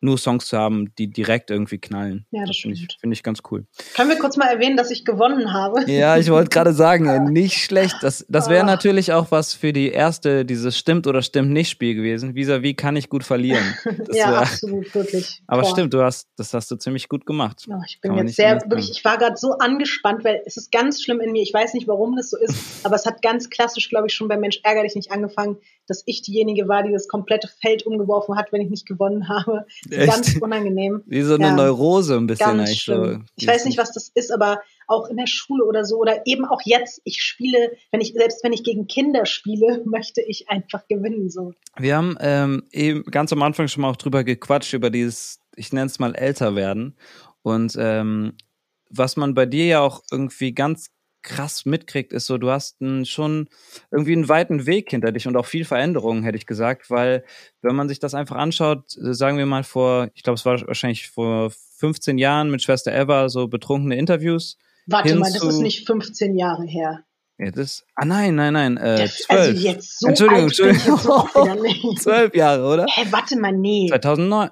nur Songs zu haben, die direkt irgendwie knallen. Ja, das, das finde ich, find ich ganz cool. Können wir kurz mal erwähnen, dass ich gewonnen habe? Ja, ich wollte gerade sagen, nicht schlecht. Das, das wäre oh. natürlich auch was für die erste, dieses Stimmt oder Stimmt nicht Spiel gewesen. Vis-à-vis -vis kann ich gut verlieren. Das ja, wär, absolut, wirklich. Aber Boah. stimmt, du hast, das hast du ziemlich gut gemacht. Oh, ich bin jetzt sehr, wirklich, ich war gerade so angespannt, weil es ist ganz schlimm in mir. Ich weiß nicht, warum das so ist, aber es hat ganz klassisch, glaube ich, schon bei Mensch ärger dich nicht angefangen, dass ich diejenige war, die das komplette Feld umgeworfen hat, wenn ich nicht gewonnen habe. Echt? Ganz unangenehm. Wie so eine ja, Neurose ein bisschen eigentlich so. Ich weiß nicht, was das ist, aber auch in der Schule oder so oder eben auch jetzt, ich spiele, wenn ich, selbst wenn ich gegen Kinder spiele, möchte ich einfach gewinnen, so. Wir haben ähm, eben ganz am Anfang schon mal auch drüber gequatscht, über dieses, ich nenne es mal älter werden und ähm, was man bei dir ja auch irgendwie ganz krass mitkriegt, ist so, du hast einen, schon irgendwie einen weiten Weg hinter dich und auch viel Veränderungen, hätte ich gesagt, weil wenn man sich das einfach anschaut, äh, sagen wir mal vor, ich glaube, es war wahrscheinlich vor 15 Jahren mit Schwester Eva so betrunkene Interviews. Warte mal, das ist nicht 15 Jahre her. Ja, das, ah nein, nein, nein, äh, zwölf. Also jetzt so Entschuldigung, Entschuldigung. zwölf Jahre, oder? Hä, warte mal, nee. 2009.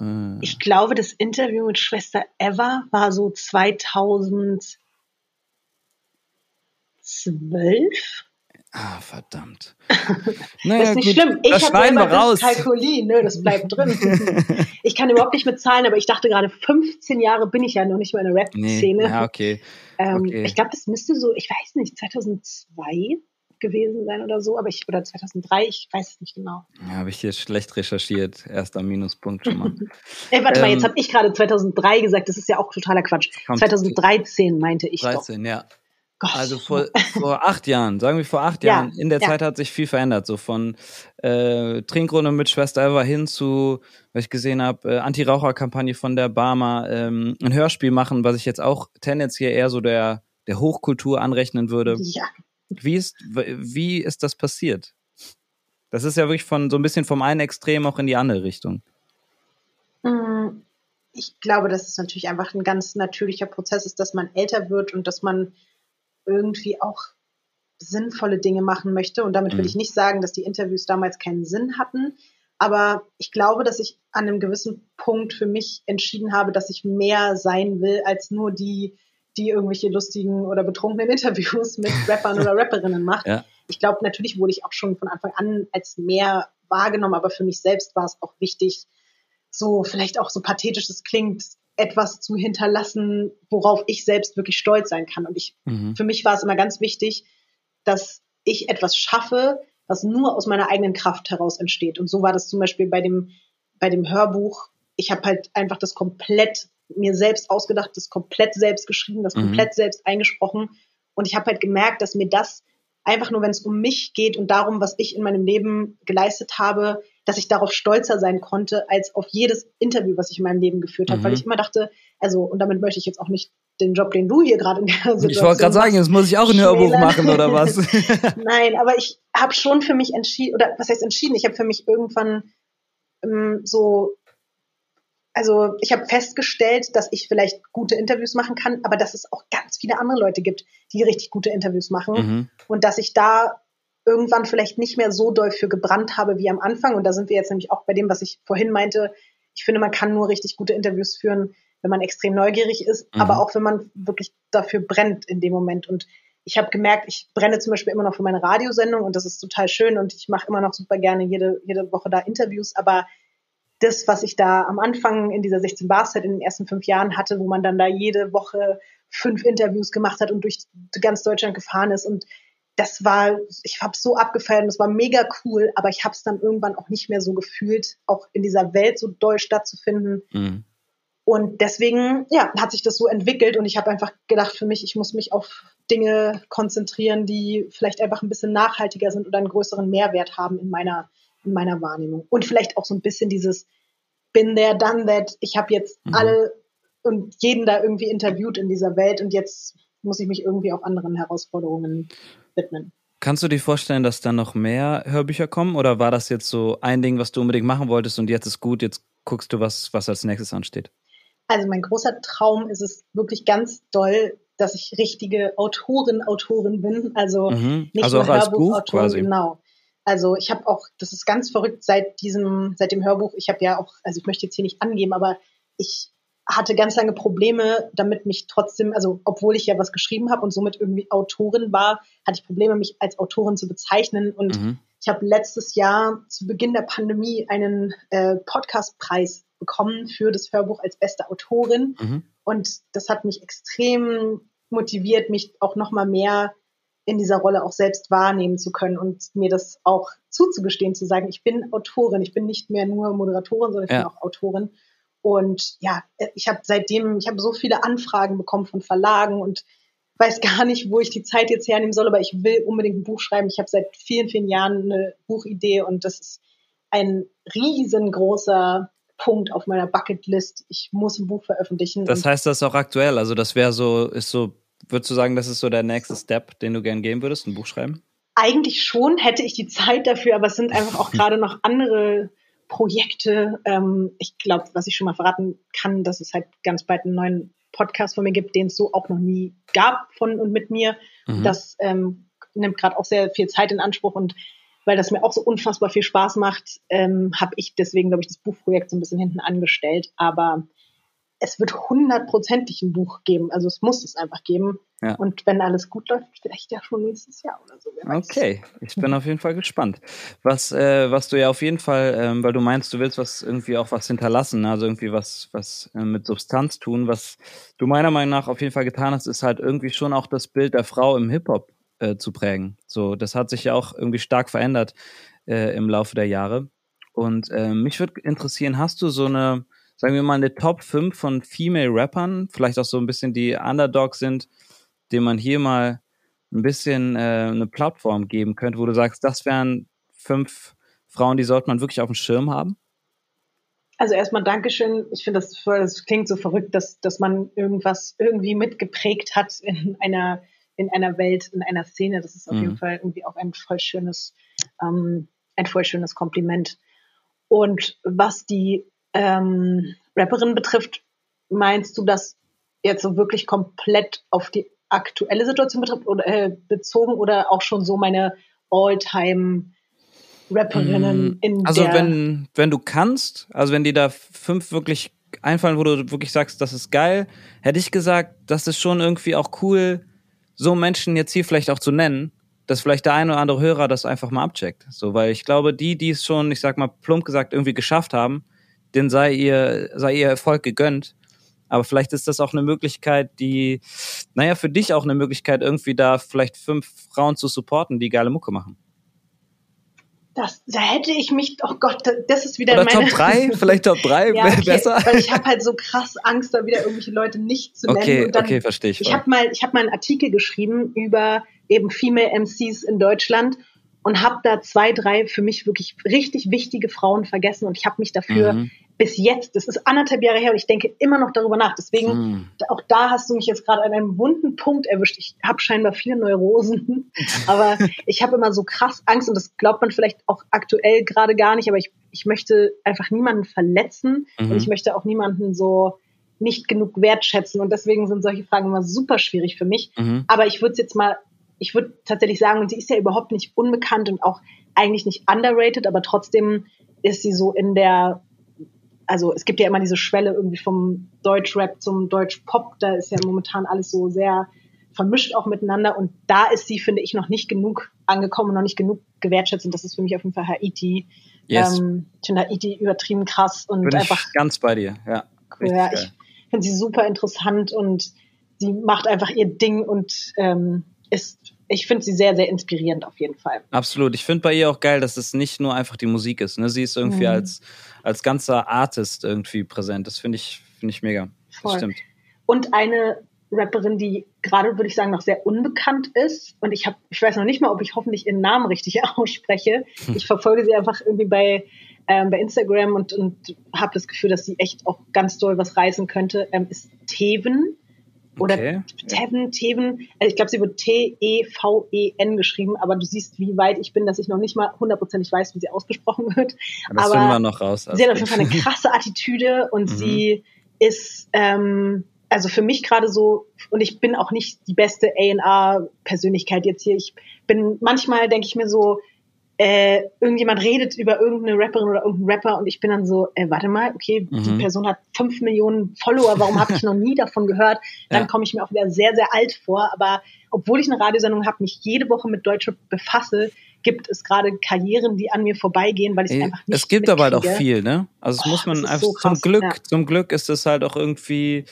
Äh. Ich glaube, das Interview mit Schwester Eva war so 2000 zwölf. Ah, verdammt. Naja, das ist nicht gut. schlimm. Ich habe immer raus. Kalkulin, ne, das bleibt drin. ich kann überhaupt nicht mit Zahlen, aber ich dachte gerade, 15 Jahre bin ich ja noch nicht mehr in der Rap-Szene. Nee, ja, okay. Ähm, okay. Ich glaube, das müsste so, ich weiß nicht, 2002 gewesen sein oder so, aber ich, oder 2003, ich weiß es nicht genau. Ja, habe ich hier schlecht recherchiert. Erster Minuspunkt schon mal. Ey, warte ähm, mal, jetzt habe ich gerade 2003 gesagt, das ist ja auch totaler Quatsch. 2013 meinte ich 13, doch. ja. Gott. Also vor, vor acht Jahren, sagen wir vor acht ja, Jahren, in der ja. Zeit hat sich viel verändert. So von äh, Trinkrunde mit Schwester Eva hin zu, was ich gesehen habe, äh, Anti-Raucher-Kampagne von der Barmer, ähm, ein Hörspiel machen, was ich jetzt auch tendenziell eher so der, der Hochkultur anrechnen würde. Ja. Wie ist, wie ist das passiert? Das ist ja wirklich von so ein bisschen vom einen Extrem auch in die andere Richtung. Mm, ich glaube, dass es natürlich einfach ein ganz natürlicher Prozess ist, dass man älter wird und dass man irgendwie auch sinnvolle Dinge machen möchte. Und damit will mhm. ich nicht sagen, dass die Interviews damals keinen Sinn hatten. Aber ich glaube, dass ich an einem gewissen Punkt für mich entschieden habe, dass ich mehr sein will als nur die, die irgendwelche lustigen oder betrunkenen Interviews mit Rappern oder Rapperinnen macht. Ja. ich glaube, natürlich wurde ich auch schon von Anfang an als mehr wahrgenommen, aber für mich selbst war es auch wichtig, so vielleicht auch so pathetisch es klingt, etwas zu hinterlassen, worauf ich selbst wirklich stolz sein kann. Und ich, mhm. für mich war es immer ganz wichtig, dass ich etwas schaffe, was nur aus meiner eigenen Kraft heraus entsteht. Und so war das zum Beispiel bei dem, bei dem Hörbuch. Ich habe halt einfach das komplett mir selbst ausgedacht, das komplett selbst geschrieben, das mhm. komplett selbst eingesprochen. Und ich habe halt gemerkt, dass mir das einfach nur, wenn es um mich geht und darum, was ich in meinem Leben geleistet habe, dass ich darauf stolzer sein konnte als auf jedes Interview, was ich in meinem Leben geführt habe, mhm. weil ich immer dachte, also und damit möchte ich jetzt auch nicht den Job, den du hier gerade in der Situation Ich wollte gerade sagen, jetzt muss ich auch ein Hörbuch machen oder was? Nein, aber ich habe schon für mich entschieden, oder was heißt entschieden? Ich habe für mich irgendwann ähm, so also ich habe festgestellt, dass ich vielleicht gute Interviews machen kann, aber dass es auch ganz viele andere Leute gibt, die richtig gute Interviews machen mhm. und dass ich da irgendwann vielleicht nicht mehr so doll für gebrannt habe wie am Anfang. Und da sind wir jetzt nämlich auch bei dem, was ich vorhin meinte. Ich finde, man kann nur richtig gute Interviews führen, wenn man extrem neugierig ist, mhm. aber auch wenn man wirklich dafür brennt in dem Moment. Und ich habe gemerkt, ich brenne zum Beispiel immer noch für meine Radiosendung und das ist total schön und ich mache immer noch super gerne jede, jede Woche da Interviews, aber das, was ich da am Anfang in dieser 16 Bar Set in den ersten fünf Jahren hatte, wo man dann da jede Woche fünf Interviews gemacht hat und durch ganz Deutschland gefahren ist und das war, ich habe so abgefeiert und das war mega cool, aber ich habe es dann irgendwann auch nicht mehr so gefühlt, auch in dieser Welt so doll stattzufinden. Mhm. Und deswegen, ja, hat sich das so entwickelt und ich habe einfach gedacht für mich, ich muss mich auf Dinge konzentrieren, die vielleicht einfach ein bisschen nachhaltiger sind oder einen größeren Mehrwert haben in meiner in meiner Wahrnehmung. Und vielleicht auch so ein bisschen dieses bin there, done that. Ich habe jetzt mhm. alle und jeden da irgendwie interviewt in dieser Welt und jetzt muss ich mich irgendwie auch anderen Herausforderungen widmen. Kannst du dir vorstellen, dass da noch mehr Hörbücher kommen oder war das jetzt so ein Ding, was du unbedingt machen wolltest und jetzt ist gut, jetzt guckst du, was, was als nächstes ansteht? Also mein großer Traum ist es wirklich ganz doll, dass ich richtige Autorin, Autorin bin. Also mhm. nicht also nur Hörbuchautorin, genau. Also ich habe auch, das ist ganz verrückt seit diesem, seit dem Hörbuch. Ich habe ja auch, also ich möchte jetzt hier nicht angeben, aber ich hatte ganz lange Probleme, damit mich trotzdem, also obwohl ich ja was geschrieben habe und somit irgendwie Autorin war, hatte ich Probleme, mich als Autorin zu bezeichnen. Und mhm. ich habe letztes Jahr zu Beginn der Pandemie einen äh, Podcastpreis bekommen für das Hörbuch als beste Autorin. Mhm. Und das hat mich extrem motiviert, mich auch noch mal mehr in dieser Rolle auch selbst wahrnehmen zu können und mir das auch zuzugestehen, zu sagen, ich bin Autorin, ich bin nicht mehr nur Moderatorin, sondern ich ja. bin auch Autorin. Und ja, ich habe seitdem, ich habe so viele Anfragen bekommen von Verlagen und weiß gar nicht, wo ich die Zeit jetzt hernehmen soll, aber ich will unbedingt ein Buch schreiben. Ich habe seit vielen, vielen Jahren eine Buchidee und das ist ein riesengroßer Punkt auf meiner Bucketlist. Ich muss ein Buch veröffentlichen. Das heißt, das ist auch aktuell. Also das wäre so, ist so Würdest du sagen, das ist so der nächste Step, den du gern gehen würdest, ein Buch schreiben? Eigentlich schon, hätte ich die Zeit dafür, aber es sind einfach auch gerade noch andere Projekte. Ähm, ich glaube, was ich schon mal verraten kann, dass es halt ganz bald einen neuen Podcast von mir gibt, den es so auch noch nie gab von und mit mir. Mhm. Das ähm, nimmt gerade auch sehr viel Zeit in Anspruch und weil das mir auch so unfassbar viel Spaß macht, ähm, habe ich deswegen, glaube ich, das Buchprojekt so ein bisschen hinten angestellt. Aber es wird hundertprozentig ein Buch geben. Also es muss es einfach geben. Ja. Und wenn alles gut läuft, vielleicht ja schon nächstes Jahr oder so. Okay, ich bin auf jeden Fall gespannt. Was, äh, was du ja auf jeden Fall, ähm, weil du meinst, du willst was irgendwie auch was hinterlassen, also irgendwie was, was äh, mit Substanz tun. Was du meiner Meinung nach auf jeden Fall getan hast, ist halt irgendwie schon auch das Bild der Frau im Hip-Hop äh, zu prägen. So, das hat sich ja auch irgendwie stark verändert äh, im Laufe der Jahre. Und äh, mich würde interessieren, hast du so eine sagen wir mal, eine Top 5 von Female Rappern, vielleicht auch so ein bisschen die Underdogs sind, denen man hier mal ein bisschen äh, eine Plattform geben könnte, wo du sagst, das wären fünf Frauen, die sollte man wirklich auf dem Schirm haben? Also erstmal Dankeschön. Ich finde das, das klingt so verrückt, dass, dass man irgendwas irgendwie mitgeprägt hat in einer, in einer Welt, in einer Szene. Das ist auf mhm. jeden Fall irgendwie auch ein voll schönes, ähm, ein voll schönes Kompliment. Und was die ähm, Rapperin betrifft, meinst du das jetzt so wirklich komplett auf die aktuelle Situation betrifft oder, äh, bezogen oder auch schon so meine All-Time Rapperinnen mm, in also Also wenn wenn du kannst, also wenn dir da fünf wirklich einfallen, wo du wirklich sagst, das ist geil, hätte ich gesagt, das ist schon irgendwie auch cool, so Menschen jetzt hier vielleicht auch zu nennen, dass vielleicht der eine oder andere Hörer das einfach mal abcheckt. So, weil ich glaube, die, die es schon, ich sag mal, plump gesagt, irgendwie geschafft haben, denen sei ihr, sei ihr Erfolg gegönnt. Aber vielleicht ist das auch eine Möglichkeit, die, naja, für dich auch eine Möglichkeit, irgendwie da vielleicht fünf Frauen zu supporten, die geile Mucke machen. Das, da hätte ich mich, oh Gott, das ist wieder Oder meine... Top 3, vielleicht Top 3 ja, okay, besser. Weil ich habe halt so krass Angst, da wieder irgendwelche Leute nicht zu nennen. Okay, dann, okay, verstehe ich. Ich habe mal, ich habe mal einen Artikel geschrieben über eben Female MCs in Deutschland und habe da zwei, drei für mich wirklich richtig wichtige Frauen vergessen und ich habe mich dafür mhm bis jetzt, das ist anderthalb Jahre her und ich denke immer noch darüber nach. Deswegen, hm. auch da hast du mich jetzt gerade an einem wunden Punkt erwischt. Ich habe scheinbar viele Neurosen, aber ich habe immer so krass Angst und das glaubt man vielleicht auch aktuell gerade gar nicht, aber ich, ich möchte einfach niemanden verletzen mhm. und ich möchte auch niemanden so nicht genug wertschätzen und deswegen sind solche Fragen immer super schwierig für mich. Mhm. Aber ich würde es jetzt mal, ich würde tatsächlich sagen, und sie ist ja überhaupt nicht unbekannt und auch eigentlich nicht underrated, aber trotzdem ist sie so in der also es gibt ja immer diese Schwelle irgendwie vom Deutschrap zum Deutschpop, da ist ja momentan alles so sehr vermischt auch miteinander und da ist sie, finde ich, noch nicht genug angekommen, noch nicht genug gewertschätzt und das ist für mich auf jeden Fall Haiti. Yes. Ähm, ich finde Haiti übertrieben krass und Bin einfach. ganz bei dir, ja. Cool, ja ich finde sie super interessant und sie macht einfach ihr Ding und ähm, ist ich finde sie sehr, sehr inspirierend auf jeden Fall. Absolut. Ich finde bei ihr auch geil, dass es nicht nur einfach die Musik ist. Ne? Sie ist irgendwie mhm. als, als ganzer Artist irgendwie präsent. Das finde ich, finde ich mega. Voll. Das stimmt. Und eine Rapperin, die gerade, würde ich sagen, noch sehr unbekannt ist. Und ich habe, ich weiß noch nicht mal, ob ich hoffentlich ihren Namen richtig ausspreche. Ich verfolge sie einfach irgendwie bei, ähm, bei Instagram und, und habe das Gefühl, dass sie echt auch ganz doll was reißen könnte. Ähm, ist Teven. Oder okay. Teven, Teven, also ich glaube, sie wird T-E-V-E-N geschrieben, aber du siehst, wie weit ich bin, dass ich noch nicht mal hundertprozentig weiß, wie sie ausgesprochen wird. Das aber wir noch raus. Sie hat auf jeden Fall eine krasse Attitüde und mhm. sie ist, ähm, also für mich gerade so, und ich bin auch nicht die beste A&R-Persönlichkeit jetzt hier. Ich bin, manchmal denke ich mir so, äh, irgendjemand redet über irgendeine Rapperin oder irgendeinen Rapper und ich bin dann so, äh, warte mal, okay, mhm. die Person hat fünf Millionen Follower, warum habe ich noch nie davon gehört? Dann ja. komme ich mir auch wieder sehr, sehr alt vor. Aber obwohl ich eine Radiosendung habe, mich jede Woche mit Deutschrap befasse, gibt es gerade Karrieren, die an mir vorbeigehen, weil ich es einfach nicht Es gibt aber halt auch viel, ne? Also es oh, muss man einfach so zum Glück, ja. zum Glück ist es halt auch irgendwie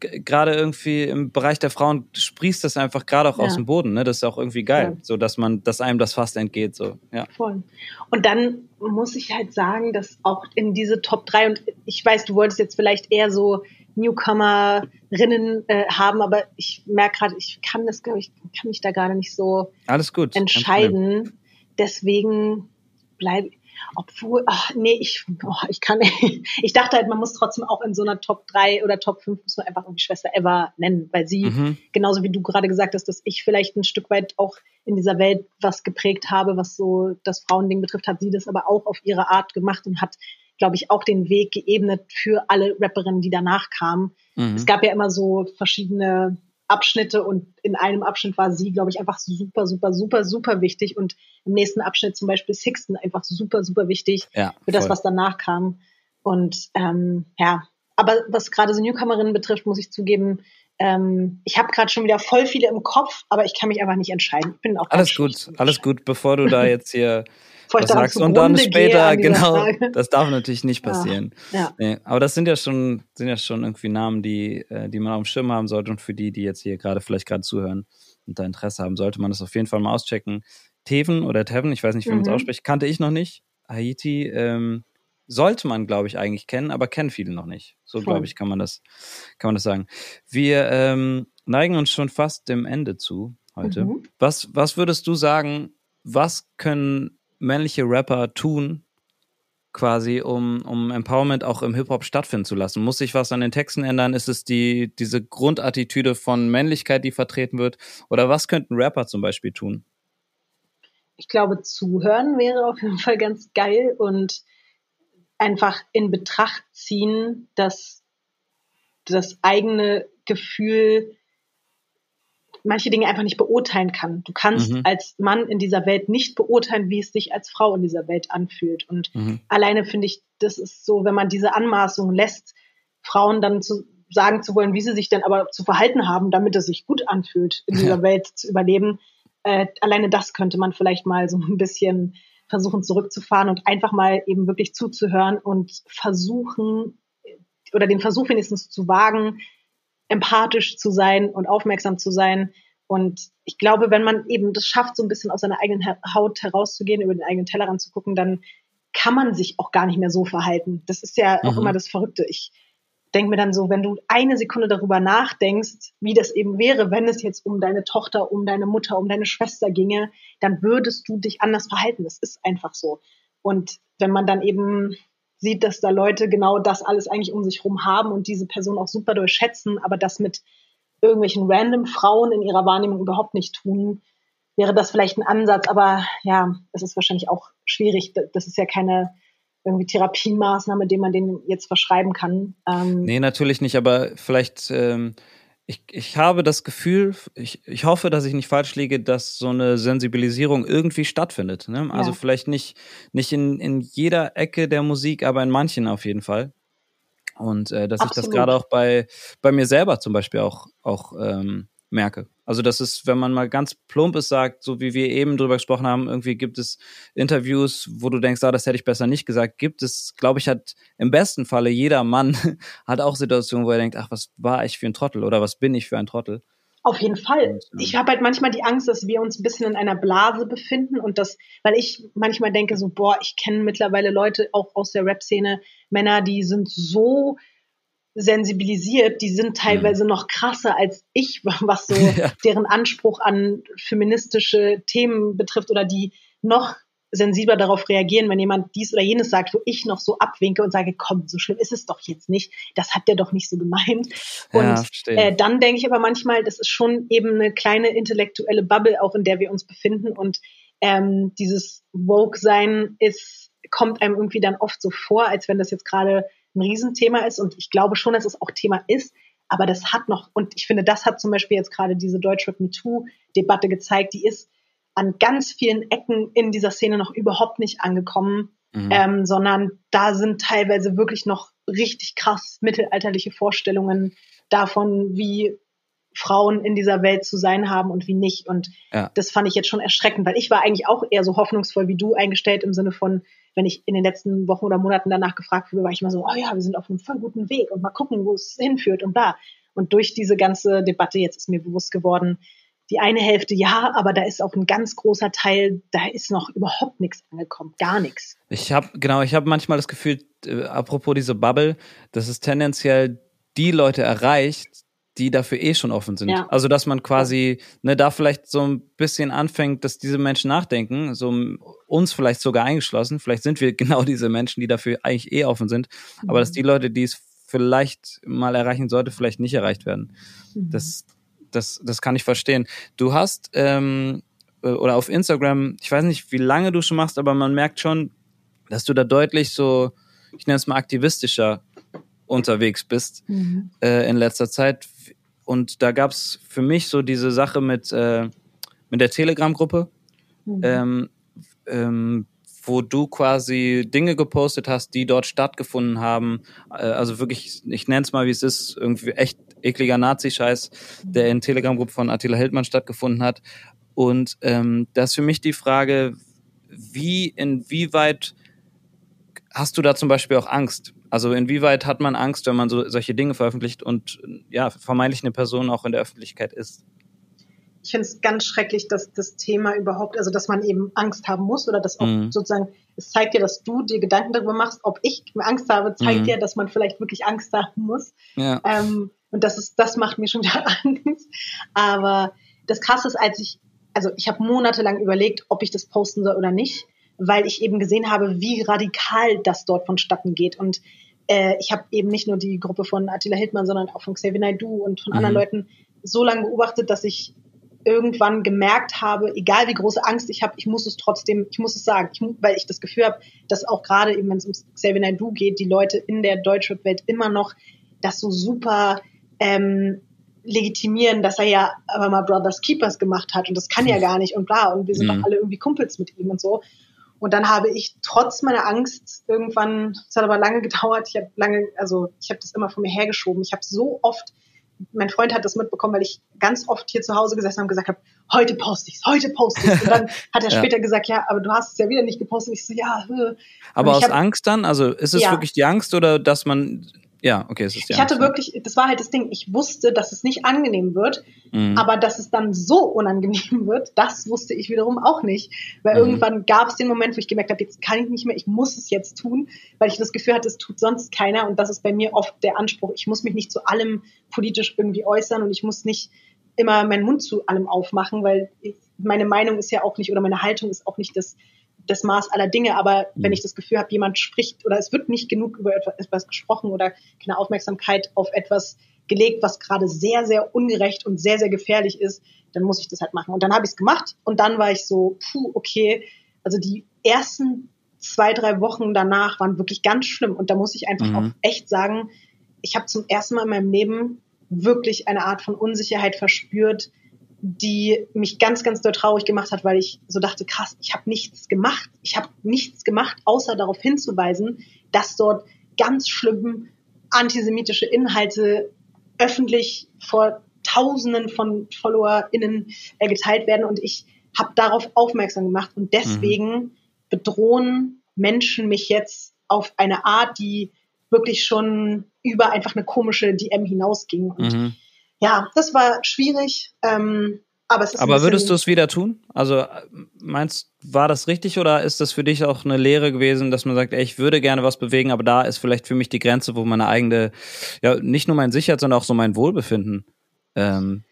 gerade irgendwie im Bereich der Frauen sprießt das einfach gerade auch ja. aus dem Boden. Ne? Das ist auch irgendwie geil, ja. so dass man, dass einem das fast entgeht. So, ja. Voll. Und dann muss ich halt sagen, dass auch in diese Top 3, und ich weiß, du wolltest jetzt vielleicht eher so Newcomerinnen äh, haben, aber ich merke gerade, ich kann das, glaube ich, kann mich da gerade nicht so Alles gut. entscheiden. Deswegen bleibe ich obwohl, ach nee, ich, oh, ich kann, ich dachte halt, man muss trotzdem auch in so einer Top 3 oder Top 5 muss man einfach irgendwie Schwester Eva nennen, weil sie, mhm. genauso wie du gerade gesagt hast, dass ich vielleicht ein Stück weit auch in dieser Welt was geprägt habe, was so das Frauending betrifft, hat sie das aber auch auf ihre Art gemacht und hat, glaube ich, auch den Weg geebnet für alle Rapperinnen, die danach kamen. Mhm. Es gab ja immer so verschiedene Abschnitte und in einem Abschnitt war sie, glaube ich, einfach super, super, super, super wichtig und im nächsten Abschnitt zum Beispiel Sixten einfach super, super wichtig ja, für das, was danach kam. Und ähm, ja, aber was gerade so Newcomerinnen betrifft, muss ich zugeben, ähm, ich habe gerade schon wieder voll viele im Kopf, aber ich kann mich einfach nicht entscheiden. Ich bin auch alles gut, alles gut, bevor du da jetzt hier was sagst und dann später genau. Frage. Das darf natürlich nicht passieren. Ja, ja. Nee, aber das sind ja schon sind ja schon irgendwie Namen, die äh, die man auf dem Schirm haben sollte und für die, die jetzt hier gerade vielleicht gerade zuhören und da Interesse haben, sollte man das auf jeden Fall mal auschecken. Teven oder Teven, ich weiß nicht, wie man es mhm. ausspricht, kannte ich noch nicht. Haiti ähm, sollte man, glaube ich, eigentlich kennen, aber kennen viele noch nicht. So, glaube ich, kann man das, kann man das sagen. Wir ähm, neigen uns schon fast dem Ende zu heute. Mhm. Was, was würdest du sagen, was können männliche Rapper tun, quasi, um, um Empowerment auch im Hip-Hop stattfinden zu lassen? Muss sich was an den Texten ändern? Ist es die, diese Grundattitüde von Männlichkeit, die vertreten wird? Oder was könnten Rapper zum Beispiel tun? Ich glaube, zuhören wäre auf jeden Fall ganz geil und einfach in Betracht ziehen, dass das eigene Gefühl manche Dinge einfach nicht beurteilen kann. Du kannst mhm. als Mann in dieser Welt nicht beurteilen, wie es sich als Frau in dieser Welt anfühlt. Und mhm. alleine finde ich, das ist so, wenn man diese Anmaßung lässt, Frauen dann zu sagen zu wollen, wie sie sich denn aber zu verhalten haben, damit es sich gut anfühlt, in dieser ja. Welt zu überleben, äh, alleine das könnte man vielleicht mal so ein bisschen versuchen zurückzufahren und einfach mal eben wirklich zuzuhören und versuchen oder den Versuch wenigstens zu wagen, empathisch zu sein und aufmerksam zu sein. Und ich glaube, wenn man eben das schafft, so ein bisschen aus seiner eigenen Haut herauszugehen, über den eigenen Tellerrand zu gucken, dann kann man sich auch gar nicht mehr so verhalten. Das ist ja auch mhm. immer das Verrückte. Ich denke mir dann so, wenn du eine Sekunde darüber nachdenkst, wie das eben wäre, wenn es jetzt um deine Tochter, um deine Mutter, um deine Schwester ginge, dann würdest du dich anders verhalten. Das ist einfach so. Und wenn man dann eben sieht, dass da Leute genau das alles eigentlich um sich herum haben und diese Person auch super durchschätzen, aber das mit irgendwelchen random Frauen in ihrer Wahrnehmung überhaupt nicht tun, wäre das vielleicht ein Ansatz. Aber ja, es ist wahrscheinlich auch schwierig. Das ist ja keine irgendwie Therapiemaßnahme, die man denen jetzt verschreiben kann. Ähm, nee, natürlich nicht, aber vielleicht, ähm, ich, ich habe das Gefühl, ich, ich hoffe, dass ich nicht falsch liege, dass so eine Sensibilisierung irgendwie stattfindet. Ne? Also ja. vielleicht nicht, nicht in, in jeder Ecke der Musik, aber in manchen auf jeden Fall. Und äh, dass Absolut. ich das gerade auch bei, bei mir selber zum Beispiel auch, auch ähm, merke. Also das ist, wenn man mal ganz plump ist, sagt, so wie wir eben drüber gesprochen haben, irgendwie gibt es Interviews, wo du denkst, ah, das hätte ich besser nicht gesagt. Gibt es, glaube ich, hat im besten Falle jeder Mann hat auch Situationen, wo er denkt, ach, was war ich für ein Trottel oder was bin ich für ein Trottel. Auf jeden Fall. Ich habe halt manchmal die Angst, dass wir uns ein bisschen in einer Blase befinden und das, weil ich manchmal denke so, boah, ich kenne mittlerweile Leute auch aus der Rap-Szene, Männer, die sind so sensibilisiert, die sind teilweise mhm. noch krasser als ich, was so ja. deren Anspruch an feministische Themen betrifft oder die noch sensibler darauf reagieren, wenn jemand dies oder jenes sagt, wo ich noch so abwinke und sage, komm, so schlimm ist es doch jetzt nicht. Das hat der doch nicht so gemeint. Und ja, äh, dann denke ich aber manchmal, das ist schon eben eine kleine intellektuelle Bubble, auch in der wir uns befinden. Und ähm, dieses Woke-Sein ist, kommt einem irgendwie dann oft so vor, als wenn das jetzt gerade ein Riesenthema ist und ich glaube schon, dass es auch Thema ist, aber das hat noch, und ich finde, das hat zum Beispiel jetzt gerade diese Deutschrap MeToo-Debatte gezeigt, die ist an ganz vielen Ecken in dieser Szene noch überhaupt nicht angekommen, mhm. ähm, sondern da sind teilweise wirklich noch richtig krass mittelalterliche Vorstellungen davon, wie Frauen in dieser Welt zu sein haben und wie nicht. Und ja. das fand ich jetzt schon erschreckend, weil ich war eigentlich auch eher so hoffnungsvoll wie du eingestellt im Sinne von, wenn ich in den letzten Wochen oder Monaten danach gefragt wurde, war ich immer so, oh ja, wir sind auf einem voll guten Weg und mal gucken, wo es hinführt und da. Und durch diese ganze Debatte jetzt ist mir bewusst geworden, die eine Hälfte ja, aber da ist auch ein ganz großer Teil, da ist noch überhaupt nichts angekommen, gar nichts. Ich habe genau, ich habe manchmal das Gefühl, äh, apropos diese Bubble, dass es tendenziell die Leute erreicht, die dafür eh schon offen sind. Ja. Also dass man quasi ne, da vielleicht so ein bisschen anfängt, dass diese Menschen nachdenken, so uns vielleicht sogar eingeschlossen, vielleicht sind wir genau diese Menschen, die dafür eigentlich eh offen sind, mhm. aber dass mhm. die Leute, die es vielleicht mal erreichen sollte, vielleicht nicht erreicht werden. Mhm. Das, das, das kann ich verstehen. Du hast ähm, äh, oder auf Instagram, ich weiß nicht, wie lange du schon machst, aber man merkt schon, dass du da deutlich so, ich nenne es mal aktivistischer unterwegs bist mhm. äh, in letzter Zeit und da gab es für mich so diese Sache mit, äh, mit der Telegram-Gruppe, mhm. ähm, ähm, wo du quasi Dinge gepostet hast, die dort stattgefunden haben. Äh, also wirklich, ich nenne es mal, wie es ist, irgendwie echt ekliger Nazi-Scheiß, der in Telegram-Gruppe von Attila Hildmann stattgefunden hat. Und ähm, das ist für mich die Frage, wie, inwieweit hast du da zum Beispiel auch Angst? Also inwieweit hat man Angst, wenn man so solche Dinge veröffentlicht und ja, vermeintlich eine Person auch in der Öffentlichkeit ist? Ich finde es ganz schrecklich, dass das Thema überhaupt, also dass man eben Angst haben muss oder dass auch mhm. sozusagen, es zeigt dir, dass du dir Gedanken darüber machst, ob ich Angst habe, zeigt mhm. dir, dass man vielleicht wirklich Angst haben muss. Ja. Ähm, und das ist, das macht mir schon wieder Angst. Aber das Krasse ist, als ich, also ich habe monatelang überlegt, ob ich das posten soll oder nicht, weil ich eben gesehen habe, wie radikal das dort vonstatten geht. Und äh, ich habe eben nicht nur die Gruppe von Attila Hildmann, sondern auch von Xavier Naidoo und von mhm. anderen Leuten so lange beobachtet, dass ich irgendwann gemerkt habe, egal wie große Angst ich habe, ich muss es trotzdem, ich muss es sagen, ich, weil ich das Gefühl habe, dass auch gerade eben, wenn es um Xavier Naidoo geht, die Leute in der Deutschrap-Welt immer noch das so super ähm, legitimieren, dass er ja aber mal Brothers Keepers gemacht hat und das kann ja gar nicht und bla und wir sind mhm. doch alle irgendwie Kumpels mit ihm und so. Und dann habe ich trotz meiner Angst irgendwann, es hat aber lange gedauert, ich habe lange, also ich habe das immer von mir hergeschoben. Ich habe so oft mein Freund hat das mitbekommen, weil ich ganz oft hier zu Hause gesessen habe und gesagt habe, heute poste ich's, heute poste ich's. Und dann hat er ja. später gesagt, ja, aber du hast es ja wieder nicht gepostet. Ich so, ja. Äh. Aber aus hab, Angst dann? Also ist es ja. wirklich die Angst oder dass man ja, okay, es ist die Ich hatte wirklich, das war halt das Ding, ich wusste, dass es nicht angenehm wird, mhm. aber dass es dann so unangenehm wird, das wusste ich wiederum auch nicht. Weil mhm. irgendwann gab es den Moment, wo ich gemerkt habe, jetzt kann ich nicht mehr, ich muss es jetzt tun, weil ich das Gefühl hatte, es tut sonst keiner und das ist bei mir oft der Anspruch, ich muss mich nicht zu allem politisch irgendwie äußern und ich muss nicht immer meinen Mund zu allem aufmachen, weil ich, meine Meinung ist ja auch nicht oder meine Haltung ist auch nicht das das Maß aller Dinge, aber wenn mhm. ich das Gefühl habe, jemand spricht oder es wird nicht genug über etwas gesprochen oder keine Aufmerksamkeit auf etwas gelegt, was gerade sehr, sehr ungerecht und sehr, sehr gefährlich ist, dann muss ich das halt machen. Und dann habe ich es gemacht und dann war ich so, puh, okay, also die ersten zwei, drei Wochen danach waren wirklich ganz schlimm und da muss ich einfach mhm. auch echt sagen, ich habe zum ersten Mal in meinem Leben wirklich eine Art von Unsicherheit verspürt, die mich ganz, ganz doll traurig gemacht hat, weil ich so dachte, krass, ich habe nichts gemacht. Ich habe nichts gemacht, außer darauf hinzuweisen, dass dort ganz schlimm antisemitische Inhalte öffentlich vor Tausenden von FollowerInnen äh, geteilt werden. Und ich habe darauf aufmerksam gemacht. Und deswegen mhm. bedrohen Menschen mich jetzt auf eine Art, die wirklich schon über einfach eine komische DM hinausging. Und mhm ja, das war schwierig. Ähm, aber, es ist aber würdest du es wieder tun? Also meinst, war das richtig oder ist das für dich auch eine Lehre gewesen, dass man sagt, ey, ich würde gerne was bewegen, aber da ist vielleicht für mich die Grenze, wo meine eigene, ja, nicht nur mein Sicherheit, sondern auch so mein Wohlbefinden ähm,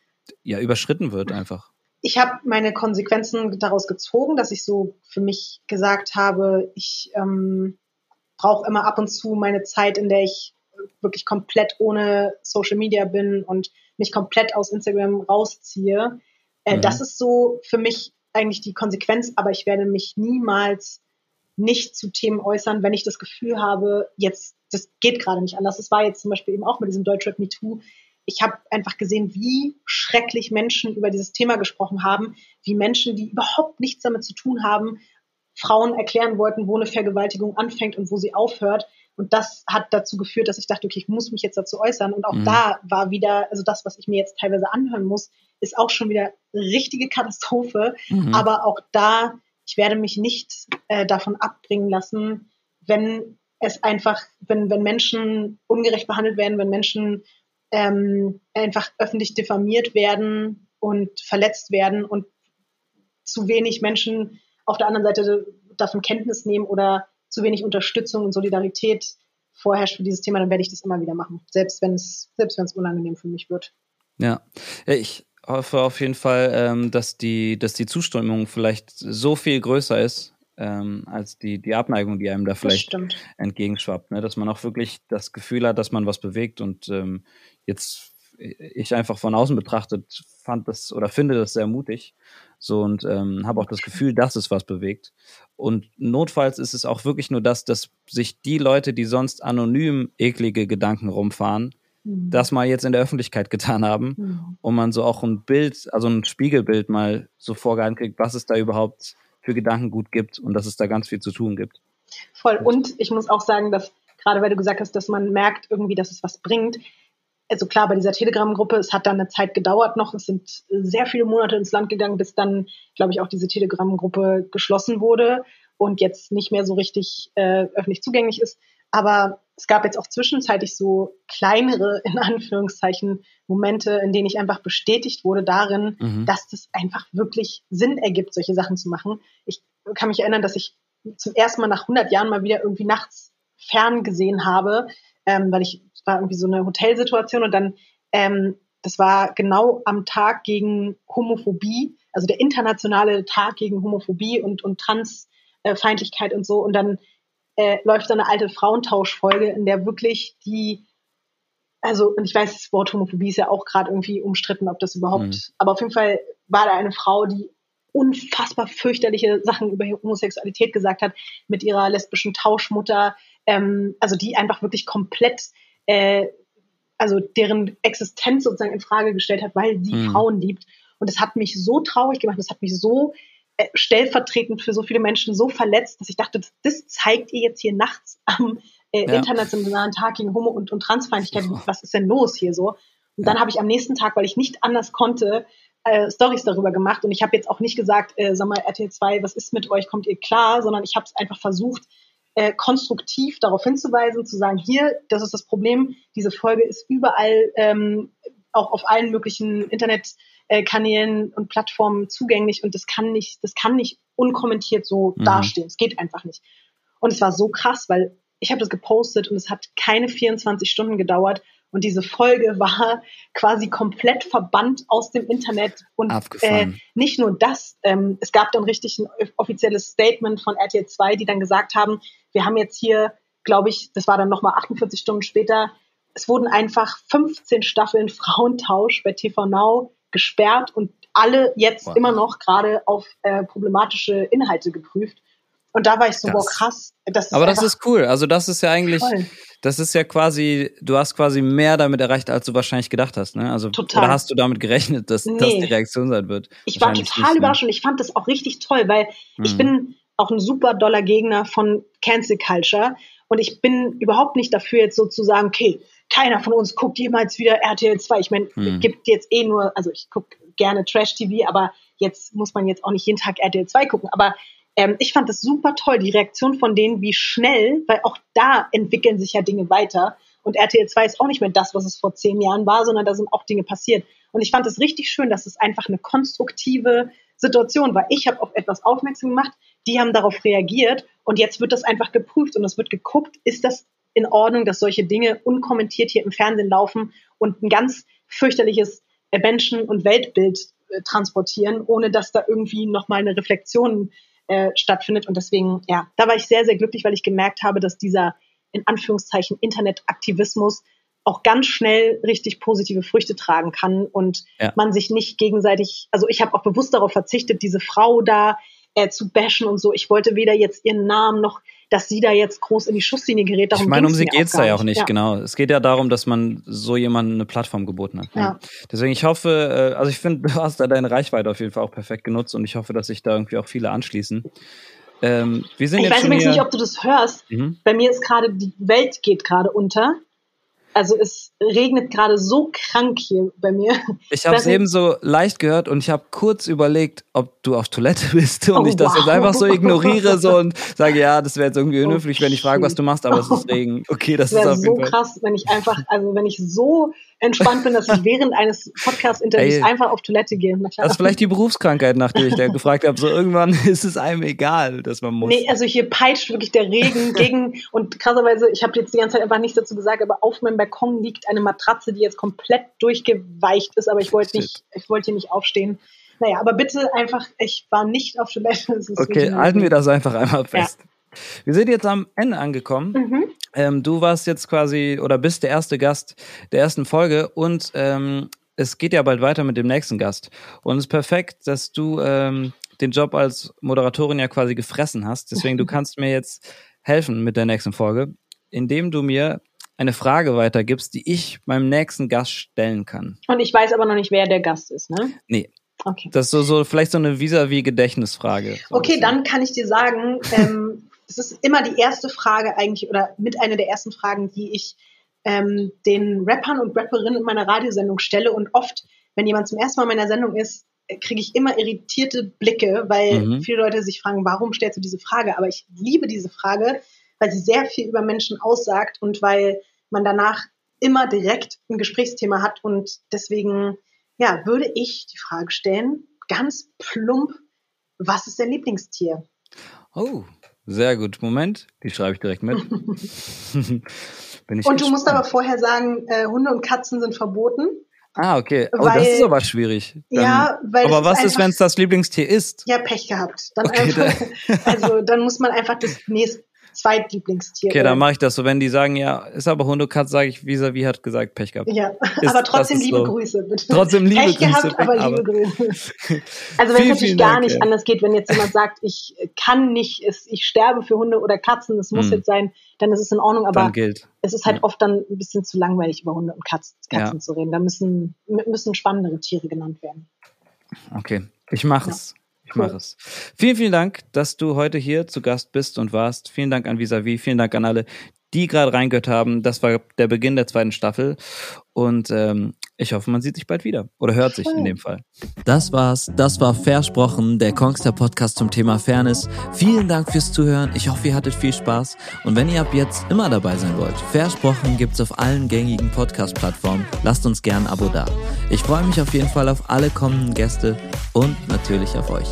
ja überschritten wird einfach. Ich habe meine Konsequenzen daraus gezogen, dass ich so für mich gesagt habe, ich ähm, brauche immer ab und zu meine Zeit, in der ich wirklich komplett ohne Social Media bin und mich komplett aus Instagram rausziehe. Äh, mhm. Das ist so für mich eigentlich die Konsequenz, aber ich werde mich niemals nicht zu Themen äußern, wenn ich das Gefühl habe, jetzt, das geht gerade nicht anders. Das war jetzt zum Beispiel eben auch mit diesem Deutschrap MeToo. Ich habe einfach gesehen, wie schrecklich Menschen über dieses Thema gesprochen haben, wie Menschen, die überhaupt nichts damit zu tun haben, Frauen erklären wollten, wo eine Vergewaltigung anfängt und wo sie aufhört. Und das hat dazu geführt, dass ich dachte, okay, ich muss mich jetzt dazu äußern. Und auch mhm. da war wieder, also das, was ich mir jetzt teilweise anhören muss, ist auch schon wieder richtige Katastrophe. Mhm. Aber auch da, ich werde mich nicht äh, davon abbringen lassen, wenn es einfach, wenn, wenn Menschen ungerecht behandelt werden, wenn Menschen ähm, einfach öffentlich diffamiert werden und verletzt werden und zu wenig Menschen auf der anderen Seite davon Kenntnis nehmen oder zu wenig Unterstützung und Solidarität vorherrscht für dieses Thema, dann werde ich das immer wieder machen, selbst wenn es selbst wenn es unangenehm für mich wird. Ja, ich hoffe auf jeden Fall, ähm, dass die dass die Zustimmung vielleicht so viel größer ist ähm, als die die Abneigung, die einem da vielleicht entgegenschwappt, ne? dass man auch wirklich das Gefühl hat, dass man was bewegt und ähm, jetzt ich einfach von außen betrachtet fand das oder finde das sehr mutig so und ähm, habe auch das Gefühl, dass es was bewegt. Und notfalls ist es auch wirklich nur das, dass sich die Leute, die sonst anonym eklige Gedanken rumfahren, mhm. das mal jetzt in der Öffentlichkeit getan haben mhm. und man so auch ein Bild, also ein Spiegelbild mal so vorgehalten kriegt, was es da überhaupt für Gedanken gut gibt und dass es da ganz viel zu tun gibt. Voll. Und ich muss auch sagen, dass gerade weil du gesagt hast, dass man merkt irgendwie, dass es was bringt, also klar, bei dieser Telegram-Gruppe, es hat dann eine Zeit gedauert noch, es sind sehr viele Monate ins Land gegangen, bis dann, glaube ich, auch diese Telegram-Gruppe geschlossen wurde und jetzt nicht mehr so richtig äh, öffentlich zugänglich ist. Aber es gab jetzt auch zwischenzeitlich so kleinere, in Anführungszeichen, Momente, in denen ich einfach bestätigt wurde darin, mhm. dass das einfach wirklich Sinn ergibt, solche Sachen zu machen. Ich kann mich erinnern, dass ich zum ersten Mal nach 100 Jahren mal wieder irgendwie nachts fern gesehen habe, ähm, weil ich war irgendwie so eine Hotelsituation und dann, ähm, das war genau am Tag gegen Homophobie, also der internationale Tag gegen Homophobie und, und Transfeindlichkeit und so. Und dann äh, läuft so eine alte Frauentauschfolge, in der wirklich die, also, und ich weiß, das Wort Homophobie ist ja auch gerade irgendwie umstritten, ob das überhaupt, mhm. aber auf jeden Fall war da eine Frau, die unfassbar fürchterliche Sachen über Homosexualität gesagt hat, mit ihrer lesbischen Tauschmutter, ähm, also die einfach wirklich komplett äh, also deren Existenz sozusagen in Frage gestellt hat, weil sie mhm. Frauen liebt. Und das hat mich so traurig gemacht, das hat mich so äh, stellvertretend für so viele Menschen so verletzt, dass ich dachte, das, das zeigt ihr jetzt hier nachts am äh, ja. internationalen Tag gegen Homo- und, und Transfeindlichkeit. Was ist denn los hier so? Und Und dann habe ich am nächsten Tag, weil ich nicht anders konnte, äh, Stories darüber gemacht. Und ich habe jetzt auch nicht gesagt, äh, sag mal, RTL 2, was ist mit euch, kommt ihr klar, sondern ich habe es einfach versucht, äh, konstruktiv darauf hinzuweisen, zu sagen, hier, das ist das Problem, diese Folge ist überall, ähm, auch auf allen möglichen Internetkanälen und Plattformen zugänglich und das kann nicht, das kann nicht unkommentiert so mhm. dastehen. Es geht einfach nicht. Und es war so krass, weil ich habe das gepostet und es hat keine 24 Stunden gedauert und diese Folge war quasi komplett verbannt aus dem Internet. Und äh, nicht nur das, ähm, es gab dann richtig ein offizielles Statement von RTL 2, die dann gesagt haben, wir haben jetzt hier, glaube ich, das war dann nochmal 48 Stunden später, es wurden einfach 15 Staffeln Frauentausch bei TV Now gesperrt und alle jetzt wow. immer noch gerade auf äh, problematische Inhalte geprüft. Und da war ich so, das, boah, krass. Das aber das ist cool. Also das ist ja eigentlich, voll. das ist ja quasi, du hast quasi mehr damit erreicht, als du wahrscheinlich gedacht hast. Ne? Also total. oder hast du damit gerechnet, dass nee. das die Reaktion sein wird? Ich war total überrascht und ich fand das auch richtig toll, weil mhm. ich bin auch ein super doller Gegner von Cancel Culture und ich bin überhaupt nicht dafür, jetzt sozusagen, okay, keiner von uns guckt jemals wieder RTL 2. Ich meine, mhm. gibt jetzt eh nur, also ich gucke gerne Trash-TV, aber jetzt muss man jetzt auch nicht jeden Tag RTL 2 gucken. Aber ähm, ich fand das super toll, die Reaktion von denen, wie schnell, weil auch da entwickeln sich ja Dinge weiter. Und RTL 2 ist auch nicht mehr das, was es vor zehn Jahren war, sondern da sind auch Dinge passiert. Und ich fand es richtig schön, dass es einfach eine konstruktive Situation war. Ich habe auf etwas aufmerksam gemacht, die haben darauf reagiert und jetzt wird das einfach geprüft und es wird geguckt, ist das in Ordnung, dass solche Dinge unkommentiert hier im Fernsehen laufen und ein ganz fürchterliches Menschen- und Weltbild äh, transportieren, ohne dass da irgendwie nochmal eine Reflexion äh, stattfindet. Und deswegen, ja, da war ich sehr, sehr glücklich, weil ich gemerkt habe, dass dieser in Anführungszeichen Internetaktivismus auch ganz schnell richtig positive Früchte tragen kann und ja. man sich nicht gegenseitig, also ich habe auch bewusst darauf verzichtet, diese Frau da äh, zu bashen und so. Ich wollte weder jetzt ihren Namen noch, dass sie da jetzt groß in die Schusslinie gerät. Darum ich meine, um sie geht's da ja auch nicht, ja. genau. Es geht ja darum, dass man so jemandem eine Plattform geboten hat. Ja. Deswegen, ich hoffe, äh, also ich finde, du hast da deine Reichweite auf jeden Fall auch perfekt genutzt und ich hoffe, dass sich da irgendwie auch viele anschließen. Ähm, wir sind ich jetzt weiß übrigens nicht, ob du das hörst. Mhm. Bei mir ist gerade, die Welt geht gerade unter. Also es regnet gerade so krank hier bei mir. Ich habe es eben so leicht gehört und ich habe kurz überlegt, ob du auf Toilette bist und oh, ich das wow. jetzt einfach so ignoriere so und sage, ja, das wäre jetzt irgendwie unhöflich, wenn ich frage, was du machst, aber es ist Regen. Okay, das, das ist auf jeden so Fall. krass, wenn ich einfach, also wenn ich so entspannt bin, dass ich während eines Podcast-Interviews einfach auf Toilette gehe. Das ist vielleicht die Berufskrankheit, nach der ich da gefragt habe. So irgendwann ist es einem egal, dass man muss. Nee, also hier peitscht wirklich der Regen gegen und krasserweise, ich habe jetzt die ganze Zeit einfach nichts dazu gesagt, aber auf meinem Balkon liegt eine Matratze, die jetzt komplett durchgeweicht ist, aber ich wollte nicht, ich wollte hier nicht aufstehen. Naja, aber bitte einfach, ich war nicht auf Toilette. okay, halten wir das einfach einmal fest. Ja. Wir sind jetzt am Ende angekommen. Mhm. Ähm, du warst jetzt quasi oder bist der erste Gast der ersten Folge und ähm, es geht ja bald weiter mit dem nächsten Gast. Und es ist perfekt, dass du ähm, den Job als Moderatorin ja quasi gefressen hast. Deswegen, du kannst mir jetzt helfen mit der nächsten Folge, indem du mir eine Frage weitergibst, die ich meinem nächsten Gast stellen kann. Und ich weiß aber noch nicht, wer der Gast ist, ne? Nee. Okay. Das ist so, so vielleicht so eine vis-à-vis-Gedächtnisfrage. So okay, dann kann ich dir sagen, ähm, es ist immer die erste Frage eigentlich oder mit einer der ersten Fragen, die ich ähm, den Rappern und Rapperinnen in meiner Radiosendung stelle. Und oft, wenn jemand zum ersten Mal in meiner Sendung ist, kriege ich immer irritierte Blicke, weil mhm. viele Leute sich fragen, warum stellst du diese Frage? Aber ich liebe diese Frage, weil sie sehr viel über Menschen aussagt und weil man danach immer direkt ein Gesprächsthema hat. Und deswegen, ja, würde ich die Frage stellen, ganz plump, was ist dein Lieblingstier? Oh, sehr gut. Moment, die schreibe ich direkt mit. und du musst aber vorher sagen, äh, Hunde und Katzen sind verboten. Ah, okay. Oh, weil, das ist aber schwierig. Dann, ja, weil aber was ist, wenn es das Lieblingstier ist? Ja, Pech gehabt. Dann okay, einfach, also dann muss man einfach das nächste Zweitlieblingstier. Okay, dann mache ich das so. Wenn die sagen, ja, ist aber Hunde, Katz, sage ich, wie, wie hat gesagt, Pech gehabt. Ja, ist, aber trotzdem liebe so. Grüße, bitte. Trotzdem liebe Pech Grüße. Gehabt, aber liebe Grüße. Also wenn es natürlich gar Dank, nicht ja. anders geht, wenn jetzt jemand sagt, ich kann nicht, ich sterbe für Hunde oder Katzen, es muss hm. jetzt sein, dann ist es in Ordnung, aber es ist halt ja. oft dann ein bisschen zu langweilig, über Hunde und Katzen, Katzen ja. zu reden. Da müssen, müssen spannendere Tiere genannt werden. Okay, ich mache es. Ich mache es. Vielen, vielen Dank, dass du heute hier zu Gast bist und warst. Vielen Dank an Visavi, vielen Dank an alle, die gerade reingehört haben. Das war der Beginn der zweiten Staffel. Und ähm, ich hoffe, man sieht sich bald wieder oder hört sich in dem Fall. Das war's. Das war Versprochen, der Kongster Podcast zum Thema Fairness. Vielen Dank fürs Zuhören. Ich hoffe, ihr hattet viel Spaß. Und wenn ihr ab jetzt immer dabei sein wollt, Versprochen gibt's auf allen gängigen Podcast-Plattformen. Lasst uns gern ein Abo da. Ich freue mich auf jeden Fall auf alle kommenden Gäste und natürlich auf euch.